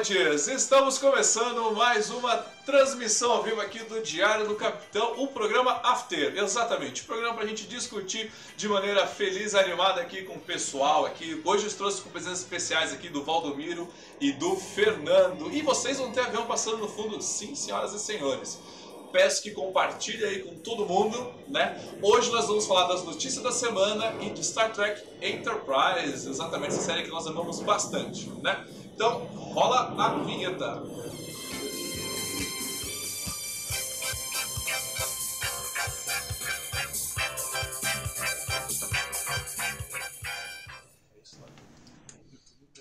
Nômades! Estamos começando mais uma transmissão ao vivo aqui do Diário do Capitão, o programa After, exatamente, programa para a gente discutir de maneira feliz, animada aqui com o pessoal aqui. Hoje eu trouxe com presenças especiais aqui do Valdomiro e do Fernando. E vocês vão ter avião passando no fundo, sim, senhoras e senhores peço que compartilhe aí com todo mundo, né? Hoje nós vamos falar das notícias da semana e de Star Trek Enterprise, exatamente essa série que nós amamos bastante, né? Então, rola a vinheta.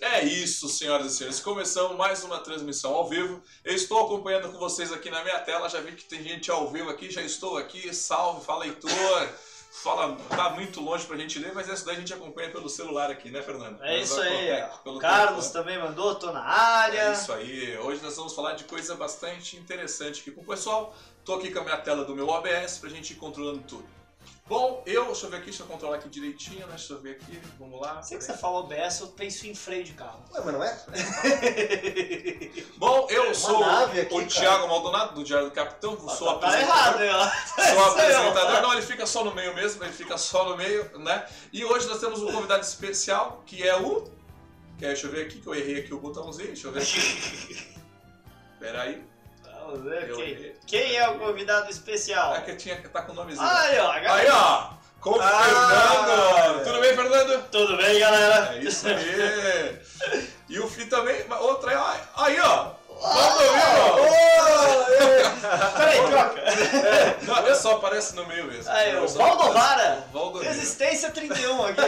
É isso, senhoras e senhores. Começamos mais uma transmissão ao vivo. Eu estou acompanhando com vocês aqui na minha tela. Já vi que tem gente ao vivo aqui. Já estou aqui. Salve, fala Heitor. Fala, tá muito longe pra gente ler, mas essa daí a gente acompanha pelo celular aqui, né, Fernando? É isso aí. Carlos telefone. também mandou, tô na área. É isso aí. Hoje nós vamos falar de coisa bastante interessante aqui com o pessoal. Tô aqui com a minha tela do meu OBS pra gente ir controlando tudo. Bom, eu, deixa eu ver aqui, deixa eu controlar aqui direitinho, né? Deixa eu ver aqui, vamos lá. Sempre que você fala OBS, eu penso em freio de carro. Ué, mas não é? Bom, eu sou nave aqui, o cara. Thiago Maldonado, do Diário do Capitão, sou tá apresentador. errado, hein? ó. Sou apresentador, não, ele fica só no meio mesmo, ele fica só no meio, né? E hoje nós temos um convidado especial, que é o... Que é, deixa eu ver aqui, que eu errei aqui o botãozinho, deixa eu ver aqui. Pera aí. Vamos ver Eu quem, quem é o convidado especial. É que tinha que estar com o nomezinho. Aí, ó. Aí, ó! Com o Ah, Fernando! é. Tudo bem, Fernando? Tudo bem, galera? É isso aí! E o Fi também, outra aí, aí ó! Valdomiro! Peraí, troca. Não, é só, aparece no meio mesmo. Aí, o É Valdovara. Resistência 31 aqui.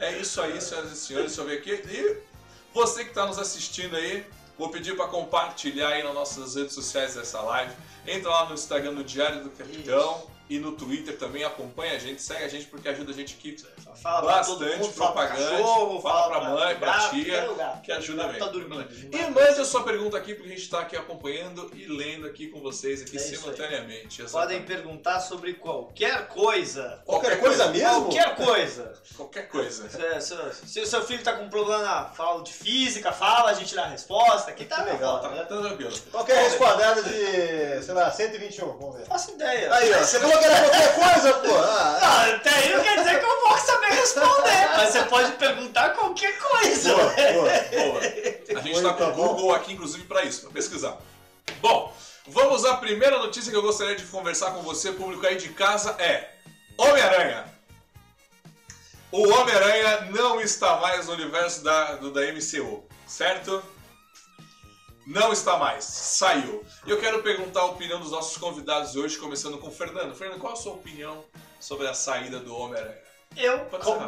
É isso aí, senhoras e senhores, deixa eu ver aqui. E você que está nos assistindo aí, vou pedir para compartilhar aí nas nossas redes sociais dessa live. Entra lá no Instagram do Diário do Capitão e no Twitter também, acompanha a gente, segue a gente porque ajuda a gente aqui Fala pra Bastante fala pra propaganda, cachorro, fala pra mãe, pra gato, tia, que ajuda O gato bem. Tá dormindo. E mande a sua pergunta aqui porque a gente está aqui acompanhando e lendo aqui com vocês aqui É simultaneamente. Podem perguntar sobre qualquer coisa. Qualquer coisa mesmo? Qualquer coisa. Qualquer coisa. Se, se- se o seu filho tá com um problema, fala de física, fala, a gente dá a resposta. Aqui tá Que legal, Tá, né? tá tranquilo. Qualquer raiz quadrada de, sei lá, 121, vamos ver. Faço ideia. Aí, ó, você falou que era qualquer coisa, pô. Ah, Não, até aí não quer dizer que eu vou saber responder, mas você pode perguntar qualquer coisa. boa, boa. Boa. A gente está com Muito o bom. Google aqui, inclusive, para isso, para pesquisar. Bom, vamos à primeira notícia que eu gostaria de conversar com você, público aí de casa, é Homem-Aranha. O Homem-Aranha não está mais no universo da, do, da MCU, certo? Não está mais, saiu. E eu quero perguntar a opinião dos nossos convidados de hoje, começando com o Fernando. Fernando, qual a sua opinião sobre a saída do Homem-Aranha? Eu,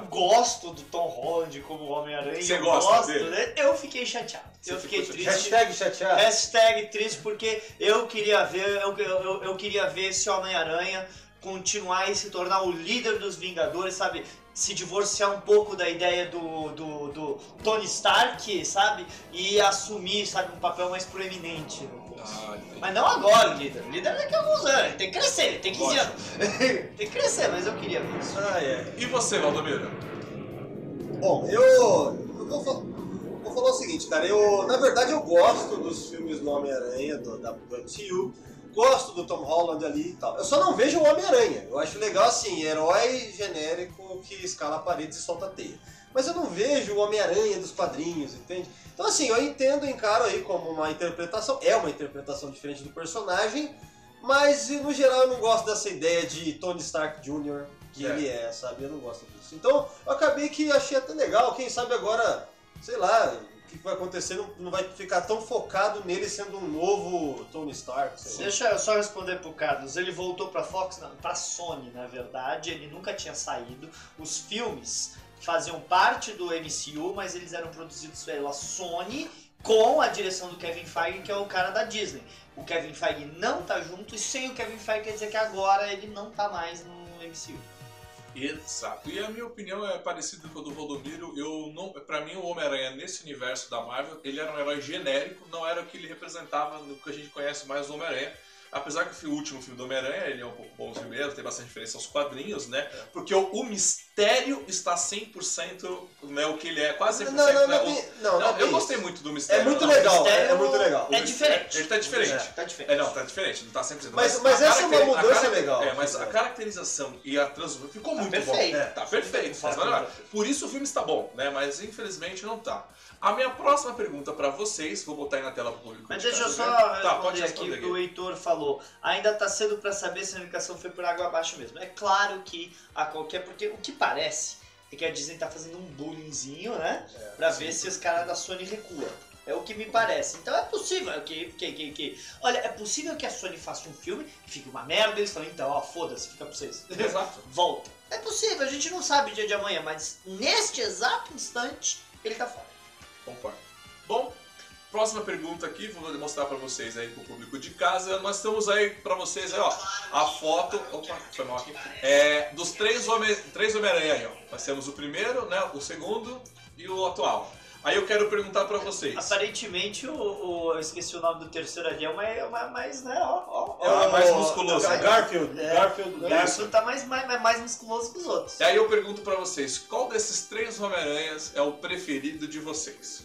gosto do Tom Holland como Homem-Aranha, Você eu gosta gosto, dele? né? Eu fiquei chateado. Você eu fiquei chateado? triste. Hashtag chateado. Hashtag triste porque eu queria ver, eu, eu, eu- eu queria ver esse Homem-Aranha continuar e se tornar o líder dos Vingadores, sabe? Se divorciar um pouco da ideia do, do, do Tony Stark, sabe? E assumir, sabe, um papel mais proeminente. no posto. Ah. Mas não agora, o líder. O líder daqui a alguns anos. Ele tem que crescer, ele tem 15 Lógico. anos. tem que crescer, mas eu queria ver isso. Ah, é. E você, Valdomiro? Bom, eu, eu vou, fa- vou falar o seguinte, cara. Eu, na verdade, eu gosto dos filmes do Homem-Aranha, do, da, do MCU. Gosto do Tom Holland ali e tal. Eu só não vejo o Homem-Aranha. Eu acho legal, assim, herói genérico que escala paredes e solta teia. Mas eu não vejo o Homem-Aranha dos quadrinhos, entende? Então, assim, eu entendo, encaro aí como uma interpretação. É uma interpretação diferente do personagem. Mas, no geral, eu não gosto dessa ideia de Tony Stark Jr., que É. ele é, sabe? Eu não gosto disso. Então, eu acabei que achei até legal. Quem sabe agora, sei lá, que vai acontecer, não, não vai ficar tão focado nele sendo um novo Tony Stark. Deixa eu só responder pro Carlos. Ele voltou pra Fox, pra Sony, na verdade. Ele nunca tinha saído. Os filmes faziam parte do MCU, mas eles eram produzidos pela Sony com a direção do Kevin Feige, que é o cara da Disney. O Kevin Feige não tá junto e sem o Kevin Feige quer dizer que agora ele não tá mais no MCU. Exato. E a minha opinião é parecida com a do Valdomiro. Eu não, para mim o Homem-Aranha nesse universo da Marvel, ele era um herói genérico, não era o que ele representava no que a gente conhece mais do Homem-Aranha. Apesar que o último filme do Homem-Aranha, ele é um pouco bonzinho mesmo, tem bastante referência aos quadrinhos, né? Porque o, o mis- mistério está 100% né, o que ele é, quase 100%. Não, não, né, não, o- não, não, não eu gostei muito do É mistério. muito não. legal, é, mistério é muito legal. É diferente. Ele tá diferente. É, Tá diferente. É, não, tá diferente, não tá 100%. Mas- mas a essa é uma mudança legal. É, mas a caracterização e a transformação ficou Tá muito perfeito. bom. É. Tá perfeito. Tá mas é. perfeito. Por isso o filme está bom, né? Mas infelizmente não tá. A minha próxima pergunta pra vocês, vou botar aí na tela pro público. Mas de deixa eu casa só ver. Tá, pode responder aqui o que o Heitor falou. Ainda tá cedo pra saber se a indicação foi por água abaixo mesmo. É claro que a qualquer. Porque o que parece é que a Disney tá fazendo um bullyingzinho, né? pra ver se os caras da Sony recuam. É o que me parece. Então é possível que, que, que, que. Olha, é possível que a Sony faça um filme que fique uma merda e eles falam, então, ó, foda-se, fica pra vocês. Exato. Volta. É possível, a gente não sabe o dia de amanhã, mas neste exato instante, ele tá fora. Concordo. Bom, próxima pergunta aqui, vou mostrar pra vocês aí, pro público de casa. Nós temos aí pra vocês aí, ó, a foto. Opa, foi mal aqui. É, dos três Homem- três Homem-Aranha aí, ó. Nós temos o primeiro, né? O segundo e o atual. Aí eu quero perguntar pra vocês. Aparentemente, o, o- eu esqueci o nome do terceiro ali, é uma, é mais, né, ó, ó, É o mais musculoso, É né? o Garfield. É, Garfield. O né? Garfield tá mais, mais, mais musculoso que os outros. E aí eu pergunto pra vocês, qual desses três Homem-Aranhas é o preferido de vocês?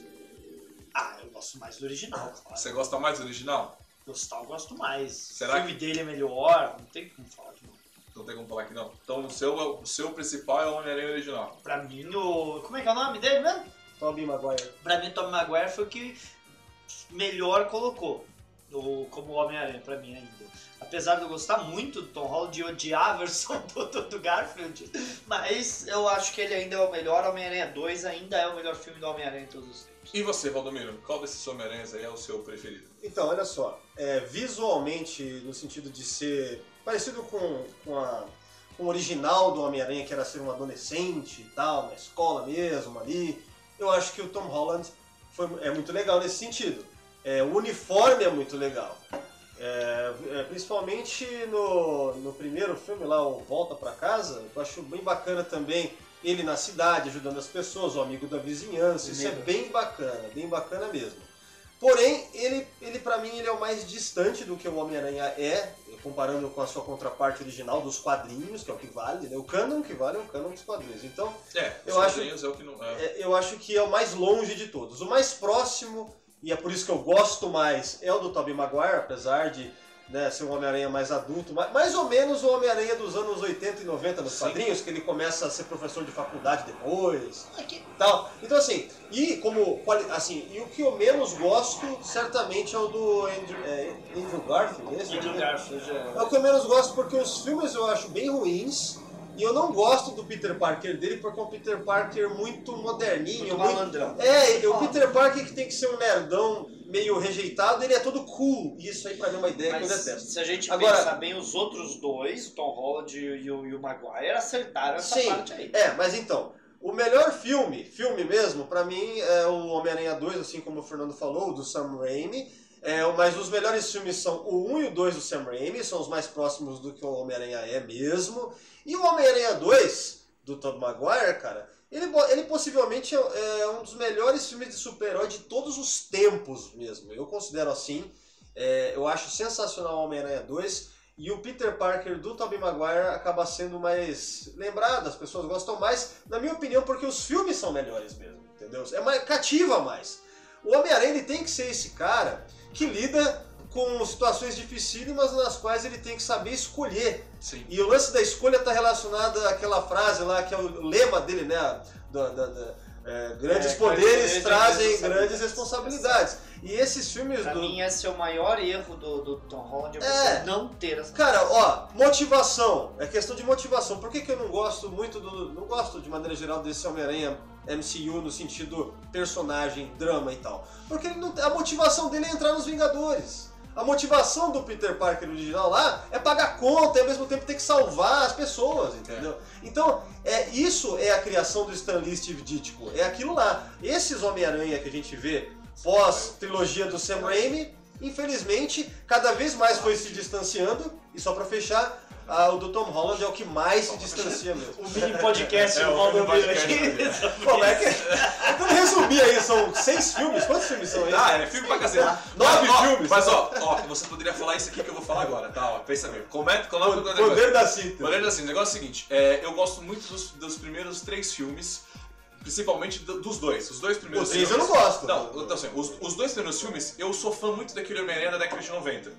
Ah, eu gosto mais do original, claro. Você gosta mais do original? Gostar eu gosto mais. Será o filme dele é melhor, não tem como falar de novo. Não tem como falar que não. Então o seu, o seu principal é o Homem-Aranha original. Pra mim, o. Como é que é o nome dele mesmo? Tobey Maguire. Pra mim, o Tom Maguire foi o que melhor colocou o, como Homem-Aranha, pra mim ainda. Apesar de eu gostar muito do Tom Holland e odiar a versão do, do, do Garfield, mas eu acho que ele ainda é o melhor. Homem-Aranha 2 ainda é o melhor filme do Homem-Aranha em todos os tempos. E você, Valdomiro, qual desses Homem-Aranhas aí é o seu preferido? Então, olha só, é, visualmente, no sentido de ser parecido com, com, a, com o original do Homem-Aranha, que era ser um adolescente e tal, na escola mesmo ali, eu acho que o Tom Holland foi, é muito legal nesse sentido. É, o uniforme é muito legal. É, é, principalmente no, no primeiro filme lá, o Volta Pra Casa, eu acho bem bacana também ele na cidade, ajudando as pessoas, o amigo da vizinhança, isso é bem bacana, bem bacana mesmo. Porém, ele, ele para mim ele é o mais distante do que o Homem-Aranha é, comparando com a sua contraparte original dos quadrinhos, que é o que vale, né? O canon que vale é o canon dos quadrinhos. Então, É, os Eu acho- quadrinhos é o que não. É. é, eu acho que é o mais longe de todos. O mais próximo, e é por isso que eu gosto mais, é o do Tobey Maguire, apesar de né, ser um Homem-Aranha mais adulto, mais, mais ou menos o Homem-Aranha dos anos 80 e 90 nos Sim. quadrinhos, que ele começa a ser professor de faculdade depois Aqui, tal. Então assim, e como assim, e o que eu menos gosto certamente é o do Andrew, é, Andrew Garfield, esse? Andrew Garfield É o que eu menos gosto porque os filmes eu acho bem ruins. E eu não gosto do Peter Parker dele porque é um Peter Parker muito moderninho, muito muito malandrão. é, o Peter Parker que tem que ser um nerdão meio rejeitado, ele é todo cool. E isso aí pra mim é uma ideia que eu Mas detesto. se a gente Agora- pensar bem, os outros dois, o Tom Holland e o, e o Maguire, acertaram essa Sim. parte aí. É, mas então, o melhor filme, filme mesmo, pra mim é o Homem-Aranha 2, assim como o Fernando falou, do Sam Raimi. É, mas os melhores filmes são o 1 e o 2 do Sam Raimi, são os mais próximos do que o Homem-Aranha é mesmo. E o Homem-Aranha 2, do Tobey Maguire, cara, ele, ele possivelmente é, é um dos melhores filmes de super-herói de todos os tempos mesmo. Eu considero assim. É, eu acho sensacional o Homem-Aranha 2. E o Peter Parker do Tobey Maguire acaba sendo mais lembrado, as pessoas gostam mais, na minha opinião, porque os filmes são melhores mesmo, entendeu? É mais, cativa mais. O Homem-Aranha tem que ser esse cara que lida com situações dificílimas nas quais ele tem que saber escolher. Sim. E o lance da escolha está relacionado àquela frase lá, que é o lema dele, né? Da, da- da- é, grandes É, poderes grandes trazem responsabilidades. grandes responsabilidades. E esses filmes Pra do. mim, esse é o maior erro do, do Tom Holland, é você É. não ter essa... Cara, ó, motivação. É questão de motivação. Por que, que eu não gosto muito do. Não gosto de maneira geral desse Homem-Aranha MCU no sentido personagem, drama e tal? Porque ele não, a motivação dele é entrar nos Vingadores. A motivação do Peter Parker original lá é pagar conta e ao mesmo tempo ter que salvar as pessoas, entendeu? Então, é, isso é a criação do Stan Lee Steve Ditko. É aquilo lá. Esses Homem-Aranha que a gente vê pós-trilogia do Sam Raimi, infelizmente, cada vez mais foi se distanciando. E só pra fechar, ah, o do Tom Holland é o que mais se distancia mesmo. O mini podcast É, do o podcast aqui. Como é que. Eu não resumia isso são seis filmes? Quantos filmes são esses? Ah, é filme pra cacete. Nove Mas, ó, filmes. Mas ó, ó, você poderia falar isso aqui que eu vou falar agora, tá? Ó, pensa bem. Comenta, coloca o negócio. Poder da cinta. Poder assim, o negócio é o seguinte, é, eu gosto muito dos, dos primeiros três filmes, principalmente do- dos dois. Os dois primeiros Os três eu filmes. não gosto. Não, então assim, os, os dois primeiros filmes, eu sou fã muito daquele Homem-Aranha da década de 90.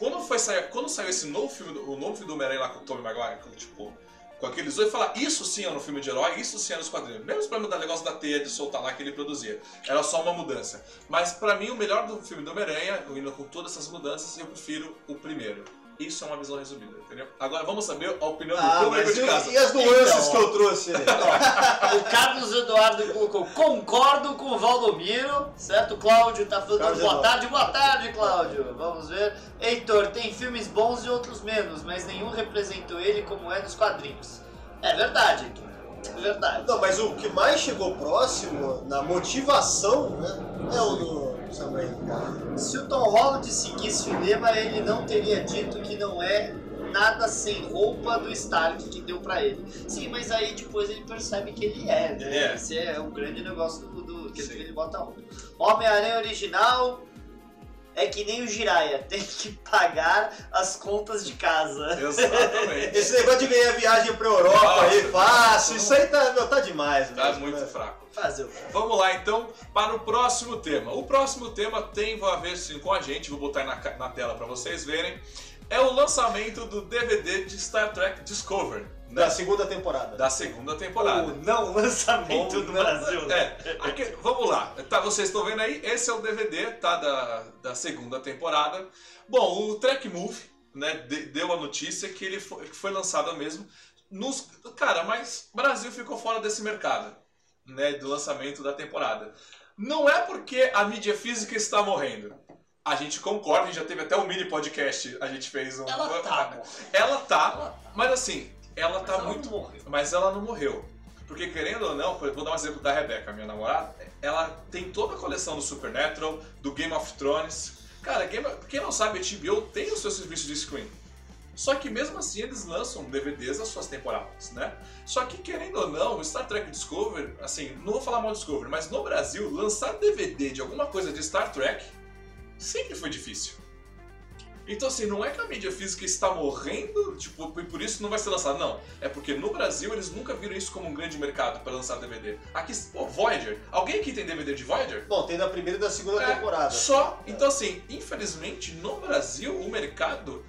Quando, foi sair, quando saiu esse novo filme, o novo filme do Homem-Aranha lá com o Tobey Maguire, tipo, com aqueles dois, falar isso sim era um filme de herói, isso sim era os quadrinhos. Mesmo pra mudar o negócio da teia de soltar lá que ele produzia. Era só uma mudança. Mas pra mim, o melhor do filme do Homem-Aranha, indo com todas essas mudanças, eu prefiro o primeiro. Isso é uma visão resumida, entendeu? Agora vamos saber a opinião do Ah, público mas de e, casa. e as nuances Então, que eu trouxe aí? O Carlos Eduardo colocou, concordo com o Valdomiro, certo? Cláudio tá falando Carlos boa tarde, boa tarde, Cláudio. Vamos ver. Heitor, tem filmes bons e outros menos, mas nenhum representou ele como é nos quadrinhos. É verdade, Heitor. É verdade. Não, mas o que mais chegou próximo na motivação, né? É o do Se o Tom Holland seguisse o lema, ele não teria dito que não é nada sem roupa do Stark que deu pra ele. Sim, mas aí depois ele percebe que ele é, né? Ele é. Esse é o grande negócio do, do que ele bota onda. Homem-Aranha original é que nem o Jiraya, tem que pagar as contas de casa. Exatamente. Esse negócio de ganhar viagem pra Europa Nossa, aí, fácil, não- isso aí tá, meu, tá demais. Tá mesmo, muito né? fraco. Fazer o Vamos lá então para o próximo tema. O próximo tema tem a ver sim com a gente, vou botar aí na, na tela para vocês verem. É o lançamento do DVD de Star Trek Discovery, né? Da segunda temporada. da segunda temporada. o não lançamento Ou do não- Brasil. né? É, aqui, vamos lá. Tá, vocês estão vendo aí? Esse é o DVD, tá? Da, da segunda temporada. Bom, o Trek Move, né? de- deu a notícia que ele foi, que foi lançado mesmo. Nos, cara, mas o Brasil ficou fora desse mercado, né? Do lançamento da temporada. Não é porque a mídia física está morrendo. A gente concorda, a gente já teve até um mini podcast, a gente fez um. Ela tá. Ela tá, Ela tá. mas assim, ela tá ela muito. Mas ela não morreu. Porque querendo ou não, vou dar um exemplo da Rebecca, minha namorada, ela tem toda a coleção do Supernatural, do Game of Thrones. Cara, Game quem não sabe, a HBO tem o seu serviço de screen. Só que mesmo assim eles lançam DVDs das suas temporadas, né? Só que querendo ou não, o Star Trek Discovery, assim, não vou falar mal de Discovery, mas no Brasil, lançar DVD de alguma coisa de Star Trek sempre foi difícil. Então, assim, não é que a mídia física está morrendo, tipo, e por isso não vai ser lançado. Não. É porque no Brasil eles nunca viram isso como um grande mercado para lançar DVD. Aqui, pô, Voyager. Alguém aqui tem DVD de Voyager? Bom, tem da primeira e da segunda É, temporada. Só. Então, assim, infelizmente, no Brasil, o mercado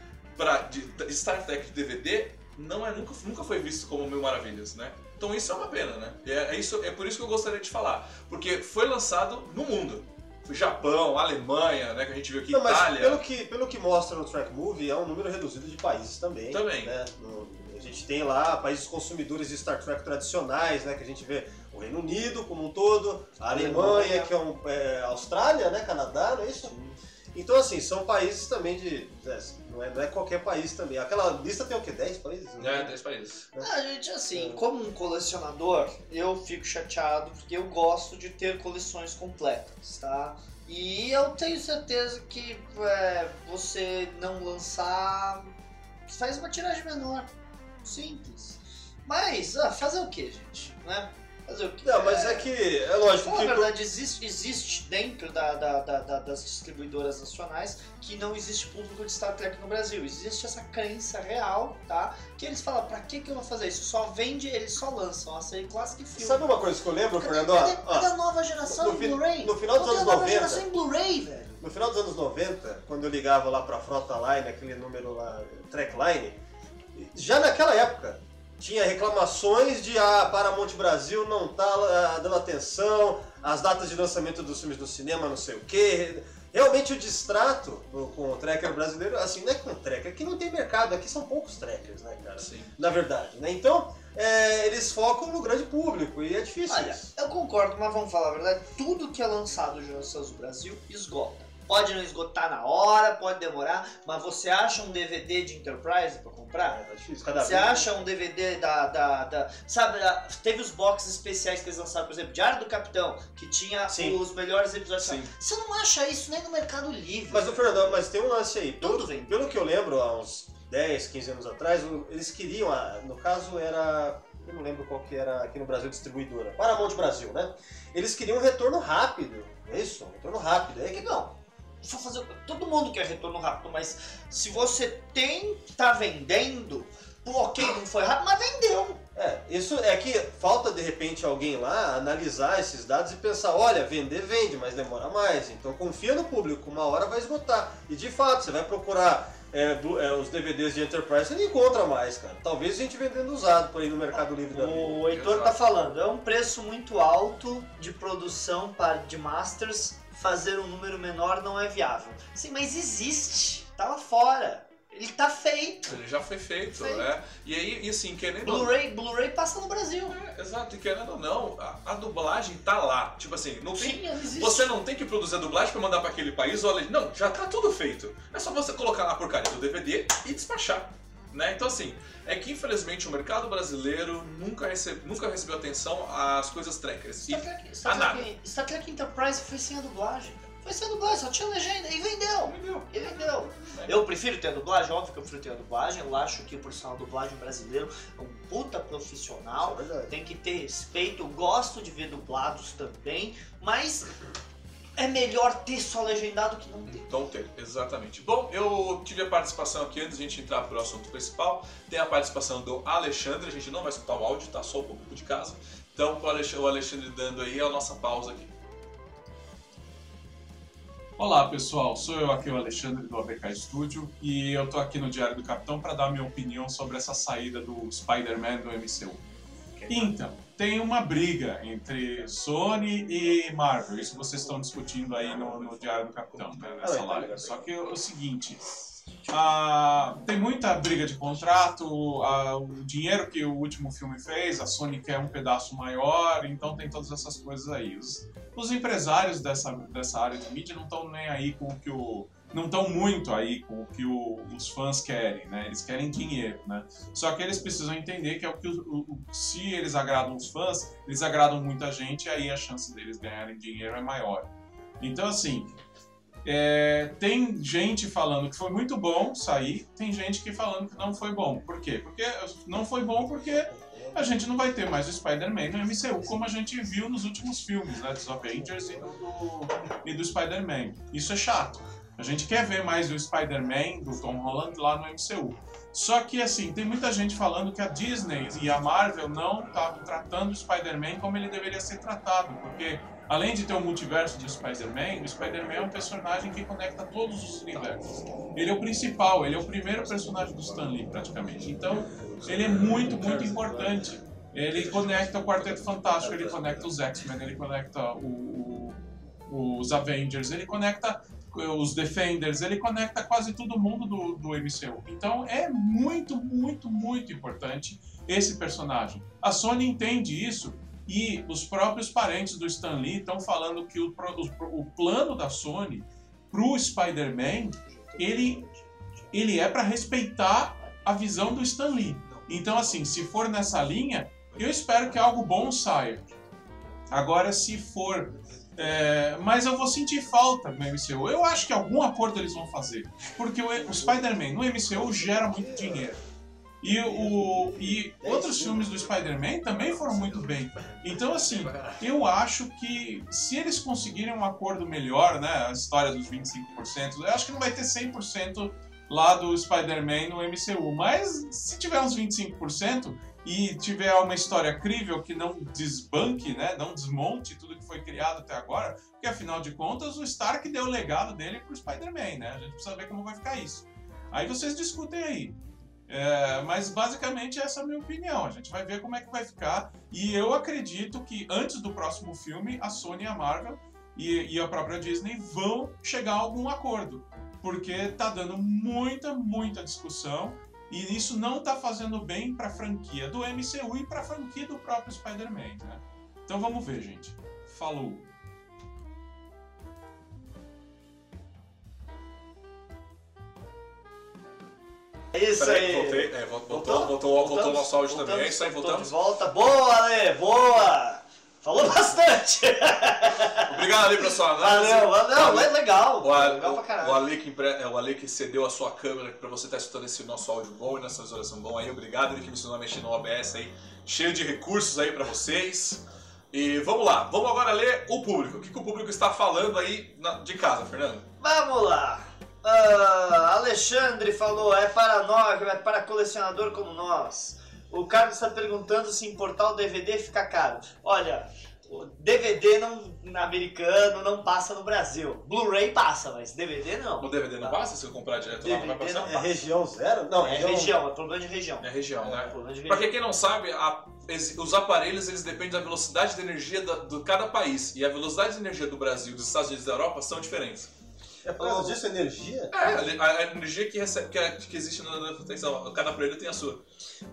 de Star Trek de DVD não é, nunca, nunca foi visto como Mil Maravilhas, né? Então isso é uma pena, né? É, é isso, é por isso que eu gostaria de falar. Porque foi lançado no mundo. Foi Japão, Alemanha, né? Que a gente viu aqui, Não, mas Itália. pelo que, pelo que mostra no Track Movie, é um número reduzido de países também. Também. né? No- a gente tem lá países consumidores de Star Trek tradicionais, né? Que a gente vê o Reino Unido como um todo, a Alemanha, Alemanha. que é, um, é Austrália, né? Canadá, não é isso? Então, assim, são países também de. é, Não é, não é qualquer país também. Aquela lista tem o quê? 10 países? É, 10 países. A gente, assim, É. como um colecionador, eu fico chateado porque eu gosto de ter coleções completas, tá? E eu tenho certeza que é, você não lançar faz uma tiragem menor. Simples. Mas, ah, fazer o que, gente? Né? Fazer o que? Não, mas é que. É lógico Fala que. a verdade, existe, existe dentro da, da- da- da- das distribuidoras nacionais que não existe público de Star Trek no Brasil. Existe essa crença real, tá? Que eles falam, pra que, que eu vou fazer isso? Só vende, eles só lançam a série clássica e filme. Sabe uma coisa que eu lembro, cadê, Fernando? cadê, cadê a nova geração no em Blu-ray? no final dos anos a nova 90? geração em Blu-ray, velho? No final dos anos 90, quando eu ligava lá pra Frota Line, aquele número lá, Trackline, já naquela época tinha reclamações de ah, Paramount Brasil não tá ah, dando atenção, as datas de lançamento dos filmes do cinema, não sei o quê. Realmente o distrato no- com o tracker brasileiro, assim, não é com o tracker, aqui não tem mercado, aqui são poucos trackers, né, cara? Sim. Na verdade, né? Então, é, eles focam no grande público e é difícil Olha, isso. eu concordo, mas vamos falar a verdade, tudo que é lançado já nos do Brasil esgota. Pode não esgotar na hora, pode demorar, mas você acha um DVD de Enterprise pra comprar? É, tá difícil, cada Você vez- acha um DVD da, da, da- Sabe, teve os boxes especiais que eles lançaram, por exemplo, Diário do Capitão, que tinha Sim. os melhores episódios. Sim. Você não acha isso nem no Mercado Livre. Mas o Fernando, mas tem um lance aí. Pelo, Tudo vem. pelo que eu lembro, há uns 10, 15 anos atrás, eles queriam, ah, no caso era eu não lembro qual que era aqui no Brasil distribuidora, Paramount Brasil, né? Eles queriam um retorno rápido, é isso, um retorno rápido. Aí que não, só fazer. Todo mundo quer retorno rápido, mas se você tem, tá vendendo, pô, ok, não foi rápido, mas vendeu. É, isso é que falta de repente alguém lá analisar esses dados e pensar, olha, vender vende, mas demora mais. Então confia no público, uma hora vai esgotar. E de fato, você vai procurar é, do, é, os DVDs de Enterprise, você não encontra mais, cara. Talvez a gente vendendo usado por aí no Mercado Livre da O Heitor tá falando, é um preço muito alto de produção para, de Masters, fazer um número menor não é viável. Sim, mas existe, tá lá fora. Ele tá feito. Ele já foi feito, feito. né? E aí, e assim, querendo Blu-ray, Blu-ray passa no Brasil. É, exato, e querendo ou não, a, a, dublagem tá lá. Tipo assim, não tem, Sim, você não tem que produzir a dublagem para mandar para aquele país, olha, não, já tá tudo feito. É só você colocar na porcaria do DVD e despachar. Né? Então assim, é que infelizmente o mercado brasileiro nunca, recebe, nunca recebeu atenção às coisas trekkers. Star Trek, Star, Trek, Star Trek Enterprise foi sem a dublagem. Foi sem a dublagem, só tinha legenda e vendeu. vendeu. E vendeu. Eu prefiro ter a dublagem, óbvio que eu prefiro ter a dublagem. Eu acho que o profissional de dublagem brasileiro é um puta profissional. É tem que ter respeito. Eu gosto de ver dublados também, mas é melhor ter só legendado que não ter. Não ter, exatamente. Bom, eu tive a participação aqui antes de a gente entrar para o assunto principal. Tem a participação do Alexandre, a gente não vai escutar o áudio, tá? Só o público de casa. Então, o Alexandre dando aí a nossa pausa aqui. Olá pessoal, sou eu aqui o Alexandre do ABK Studio e eu tô aqui no Diário do Capitão para dar minha opinião sobre essa saída do Spider-Man do MCU. Então, tem uma briga entre Sony e Marvel, isso vocês estão discutindo aí no, no Diário do Capitão, né, nessa live. Só que é o seguinte, ah, tem muita briga de contrato, ah, o dinheiro que o último filme fez, a Sony quer um pedaço maior, então tem todas essas coisas aí. Os, os empresários dessa, dessa área de mídia não estão nem aí com o que o. não estão muito aí com o que o, os fãs querem, né? Eles querem dinheiro, né? Só que eles precisam entender que é o que o, se eles agradam os fãs, eles agradam muita gente e aí a chance deles ganharem dinheiro é maior. Então assim, é, tem gente falando que foi muito bom sair, tem gente que falando que não foi bom. Por quê? Porque não foi bom porque a gente não vai ter mais o Spider-Man no MCU, como a gente viu nos últimos filmes, né? Dos Avengers e do, e do Spider-Man. Isso é chato. A gente quer ver mais o Spider-Man do Tom Holland lá no MCU. Só que, assim, tem muita gente falando que a Disney e a Marvel não estavam tratando o Spider-Man como ele deveria ser tratado, porque além de ter um multiverso do Spider-Man, o Spider-Man é um personagem que conecta todos os universos. Ele é o principal, ele é o primeiro personagem do Stan Lee, praticamente. Então, ele é muito, muito importante. Ele conecta o Quarteto Fantástico, ele conecta os X-Men, ele conecta o, o, os Avengers, ele conecta os Defenders, ele conecta quase todo mundo do, do MCU. Então é muito, muito, muito importante esse personagem. A Sony entende isso e os próprios parentes do Stan Lee estão falando que o, o, o plano da Sony para o Spider-Man ele, ele é para respeitar a visão do Stan Lee. Então, assim, se for nessa linha, eu espero que algo bom saia. Agora, se for. É, mas eu vou sentir falta no MCU. Eu acho que algum acordo eles vão fazer. Porque o, o Spider-Man no MCU gera muito dinheiro. E, o, e outros filmes do Spider-Man também foram muito bem. Então, assim, eu acho que se eles conseguirem um acordo melhor, né, a história dos 25%, eu acho que não vai ter 100% lá do Spider-Man no MCU. Mas se tiver uns 25% e tiver uma história crível que não desbanque, né, não desmonte tudo que foi criado até agora, porque afinal de contas o Stark deu o legado dele pro Spider-Man, né? A gente precisa ver como vai ficar isso. Aí vocês discutem aí. É, mas basicamente essa é a minha opinião. A gente vai ver como é que vai ficar. E eu acredito que antes do próximo filme, a Sony e a Marvel e, e a própria Disney vão chegar a algum acordo porque tá dando muita, muita discussão e isso não tá fazendo bem para a franquia do MCU e para a franquia do próprio Spider-Man, né? Então vamos ver, gente. Falou. É isso Peraí, aí. Voltei. É, voltou, voltou, voltou, voltou o nosso áudio também. É isso aí, voltamos. Volta. Boa, Ale, boa! Falou bastante! Obrigado ali pra sua análise. Valeu, valeu, é legal. O, Ale- legal pra caralho. o Ale que empre- é, o Ale que cedeu a sua câmera pra você estar escutando esse nosso áudio bom e nossa visualização bom aí. Obrigado, ele que me ensinou a mexer no OBS aí. Cheio de recursos aí pra vocês. E vamos lá, vamos agora ler o público. O que, que o público está falando aí na- de casa, Fernando? Vamos lá. Ah, Alexandre falou, é para nós, é para colecionador como nós. O Carlos está perguntando se importar o DVD fica caro. Olha, o DVD não, americano não passa no Brasil. Blu-ray passa, mas DVD não. No DVD não passa? Se eu comprar direto lá, não vai DVD passar? não É região zero? Não, É região... região, é problema de região. É região, É né? problema de Pra região. quem não sabe, a- os aparelhos eles dependem da velocidade de energia da- de cada país. E a velocidade de energia do Brasil, dos Estados Unidos e da Europa são diferentes. É por causa disso, energia? É, a, a energia que, recebe, que, que existe na, na atenção, cada aparelho tem a sua.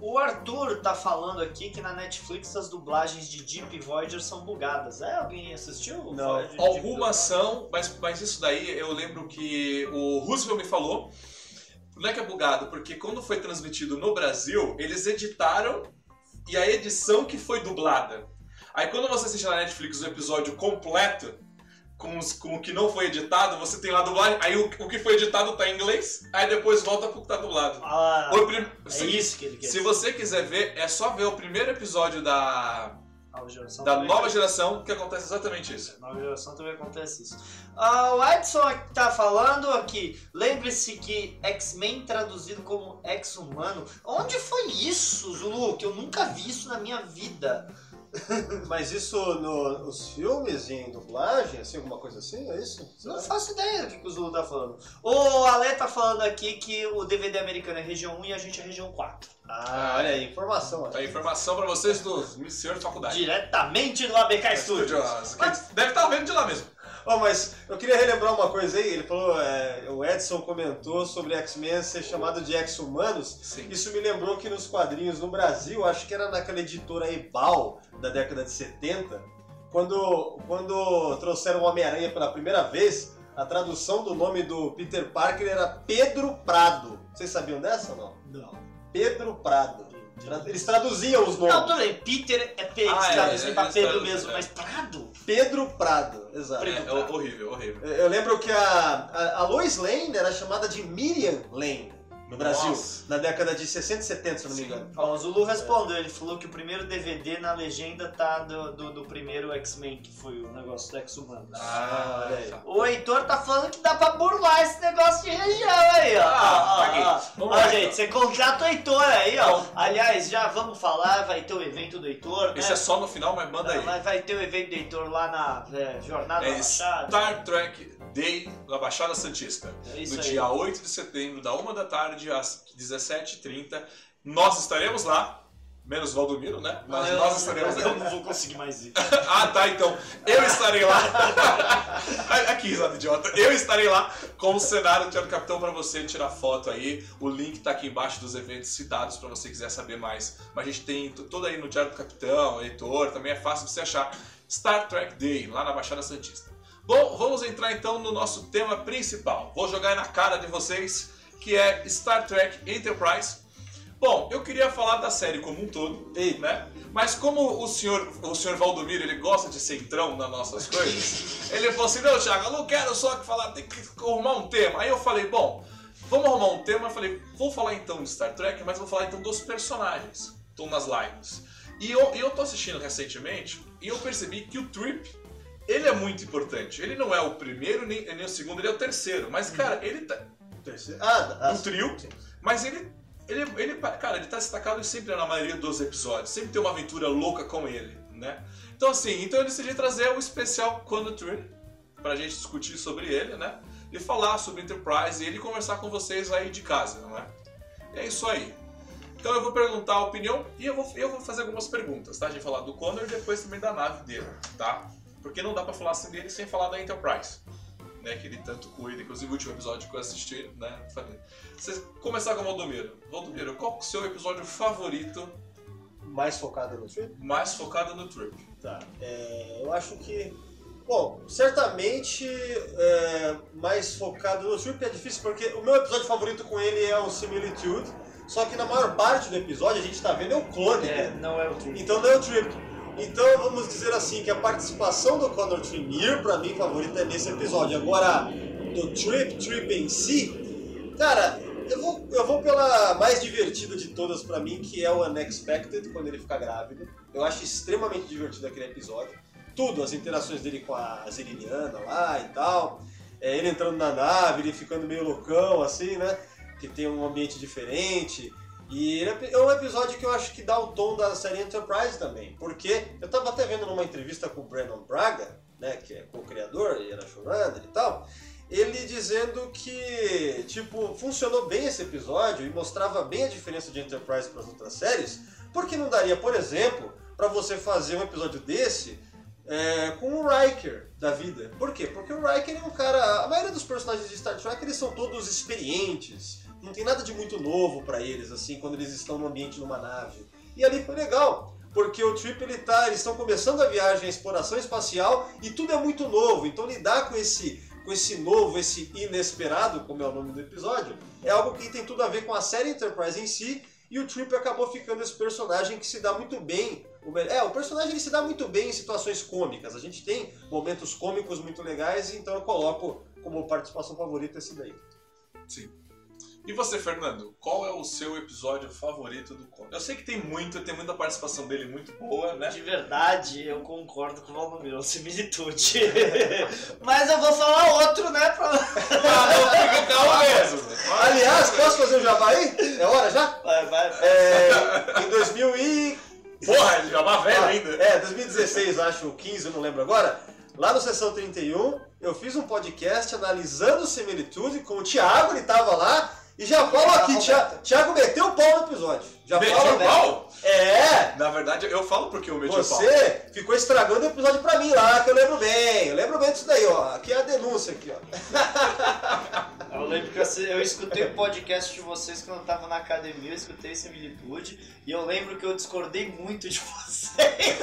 O Arthur tá falando aqui que na Netflix as dublagens de Deep Voyager são bugadas. É, alguém assistiu? Não. Algumas são, mas, mas isso daí eu lembro que o Roosevelt me falou. Não é que é bugado, porque quando foi transmitido no Brasil, eles editaram e a edição que foi dublada. Aí quando você assiste na Netflix o episódio completo, com, os- com o que não foi editado, você tem lá dublagem, aí o, o que foi editado tá em inglês, aí depois volta pro que tá dublado. Ah, O prim- é se, isso que ele quer se você quiser ver, é só ver o primeiro episódio da, Nova geração da nova geração que acontece exatamente isso. Nova geração também acontece isso. Ah, o Edson aqui tá falando aqui. Lembre-se que X-Men traduzido como ex-humano. Onde foi isso, Zulu? Que eu nunca vi isso na minha vida. Mas isso no- nos filmes, em dublagem, assim, alguma coisa assim, é isso? Não faço ideia do que, o Zulu tá falando. O Ale tá falando aqui que o DVD americano é região 1 e a gente é região 4. Ah, olha aí, informação. A informação pra vocês do senhor de faculdade. Diretamente do ABK Studios. Studios. Deve estar vendo de lá mesmo. Ó, mas eu queria relembrar uma coisa aí. Ele falou, é, o Edson comentou sobre X-Men ser chamado de ex-humanos. Sim. Isso me lembrou que nos quadrinhos no Brasil, acho que era naquela editora Ebal da década de 70, quando, quando trouxeram o Homem-Aranha pela primeira vez, a tradução do nome do Peter Parker era Pedro Prado. Vocês sabiam dessa ou não? Não. Pedro Prado. Eles traduziam os nomes. Não, tudo bem. Peter é P, Ah, é, traduzem é, pra Pedro mesmo, é. mas Prado? Pedro Prado, exato. É, é horrível, horrível. Eu lembro que a, a, a Lois Lane era chamada de Miriam Lane no Brasil, Nossa. na década de 60 e 70, se eu não me engano. Ó, o Zulu respondeu, ele falou que o primeiro DVD na legenda tá do, do, do primeiro X-Men, que foi o negócio do X-Humano. Ah, olha aí. tá. O Heitor tá falando que dá pra burlar esse negócio de região aí, ó. Ah, ó, caguei. ó, ó. Lá, gente, então. você contrata o Heitor aí, ó. Aliás, já vamos falar, vai ter o evento do Heitor, né? Esse é só no final, mas manda aí. Vai, vai ter o evento do Heitor lá na é, Jornada É. Star Trek Day na Baixada Santista. É isso no aí. dia 8 de setembro, da 1 da tarde às 17h30. Nós estaremos lá. Menos Valdomiro, né? Mas eu, nós estaremos eu lá. não vou conseguir mais ir. Ah, tá, então. Eu estarei lá. Aqui, risada idiota. Eu estarei lá com o cenário do Teatro Capitão pra você tirar foto aí. O link tá aqui embaixo dos eventos citados pra você quiser saber mais. Mas a gente tem t- todo aí no Teatro do Capitão, Heitor, também é fácil de você achar. Star Trek Day, lá na Baixada Santista. Bom, vamos entrar então no nosso tema principal. Vou jogar na cara de vocês, que é Star Trek Enterprise. Bom, eu queria falar da série como um todo, Ei. né? Mas como o senhor, o senhor Valdomiro, ele gosta de centrão nas nossas coisas, ele falou assim, não, Thiago, eu não quero só que falar, tem que arrumar um tema. Aí eu falei, bom, vamos arrumar um tema. Eu falei, vou falar então de Star Trek, mas vou falar então dos personagens, estão nas lives. E eu, eu tô assistindo recentemente e eu percebi que o Trip, ele é muito importante. Ele não é o primeiro nem, nem o segundo, ele é o terceiro. Mas, cara, ele tá Terceiro- Ah, um trio, mas ele, ele, ele, cara, ele tá destacado sempre na maioria dos episódios, sempre tem uma aventura louca com ele, né? Então assim, então eu decidi trazer o especial Quando Trip pra gente discutir sobre ele, né? E falar sobre Enterprise e ele conversar com vocês aí de casa, não é? E é isso aí. Então eu vou perguntar a opinião e eu vou, eu vou fazer algumas perguntas, tá? A gente falar do Connor e depois também da nave dele, tá? Porque não dá pra falar assim dele sem falar da Enterprise né, que ele tanto cuida, inclusive o último episódio que eu assisti, né, falei. Vocês começar com o Valdomiro. Valdomiro, qual que é o seu episódio favorito mais focado no trip? mais focado no Trip? Tá. É, eu acho que. Bom, certamente é, mais focado no Trip é difícil porque o meu episódio favorito com ele é o Similitude. Só que na maior parte do episódio a gente tá vendo é o clone É, dele. não é o Trip. Então não é o Trip. Então vamos dizer assim que a participação do Conor Tremere, pra mim, favorita é nesse episódio. Agora, do Trip, Trip em si, cara, eu vou, eu vou pela mais divertida de todas pra mim, que é o Unexpected, quando ele fica grávido. Eu acho extremamente divertido aquele episódio. Tudo, as interações dele com a Ziriniana lá e tal. É, ele entrando na nave, ele ficando meio loucão, assim, né? Que tem um ambiente diferente. E é um episódio que eu acho que dá o tom da série Enterprise também. Porque eu tava até vendo numa entrevista com o Brandon Braga, né? Que é co-criador e era showrunner e tal ele dizendo que, tipo, funcionou bem esse episódio e mostrava bem a diferença de Enterprise para as outras séries, porque não daria, por exemplo, para você fazer um episódio desse é, com o Riker da vida. Por quê? Porque o Riker é um cara. A maioria dos personagens de Star Trek eles são todos experientes, não tem nada de muito novo para eles, assim, quando eles estão no ambiente numa nave. E ali foi legal porque o Trip ele tá, eles estão começando a viagem, a exploração espacial e tudo é muito novo. Então lidar com esse com esse novo, esse inesperado, como é o nome do episódio, é algo que tem tudo a ver com a série Enterprise em si, e o Trip acabou ficando esse personagem que se dá muito bem. É, o personagem ele se dá muito bem em situações cômicas. A gente tem momentos cômicos muito legais, então eu coloco como participação favorita esse daí. Sim. E você, Fernando, qual é o seu episódio favorito do Conan? Eu sei que tem muito, tem muita participação dele muito boa, né? De verdade, eu concordo com o Valdomiro, similitude. Mas eu vou falar outro, né? Pra... Ah, não fica calmo mesmo. Aliás, posso fazer o um jabá aí? É hora já? Vai, vai. É, em 2000 e... Porra, ele jabá velho ah, ainda. É, 2016, acho, 15, eu não lembro agora. Lá no Sessão 31, eu fiz um podcast analisando similitude com o Thiago, ele tava lá, e já falo aqui, Thiago meteu o pau no episódio. Já meteu o pau? É! Na verdade, eu falo porque eu meti Você o pau. Você ficou estragando o episódio pra mim lá, que eu lembro bem. Eu lembro bem disso daí, ó. Aqui é a denúncia aqui, ó. Eu lembro que eu, eu escutei o podcast de vocês quando eu tava na academia, eu escutei similitude, e eu lembro que eu discordei muito de vocês.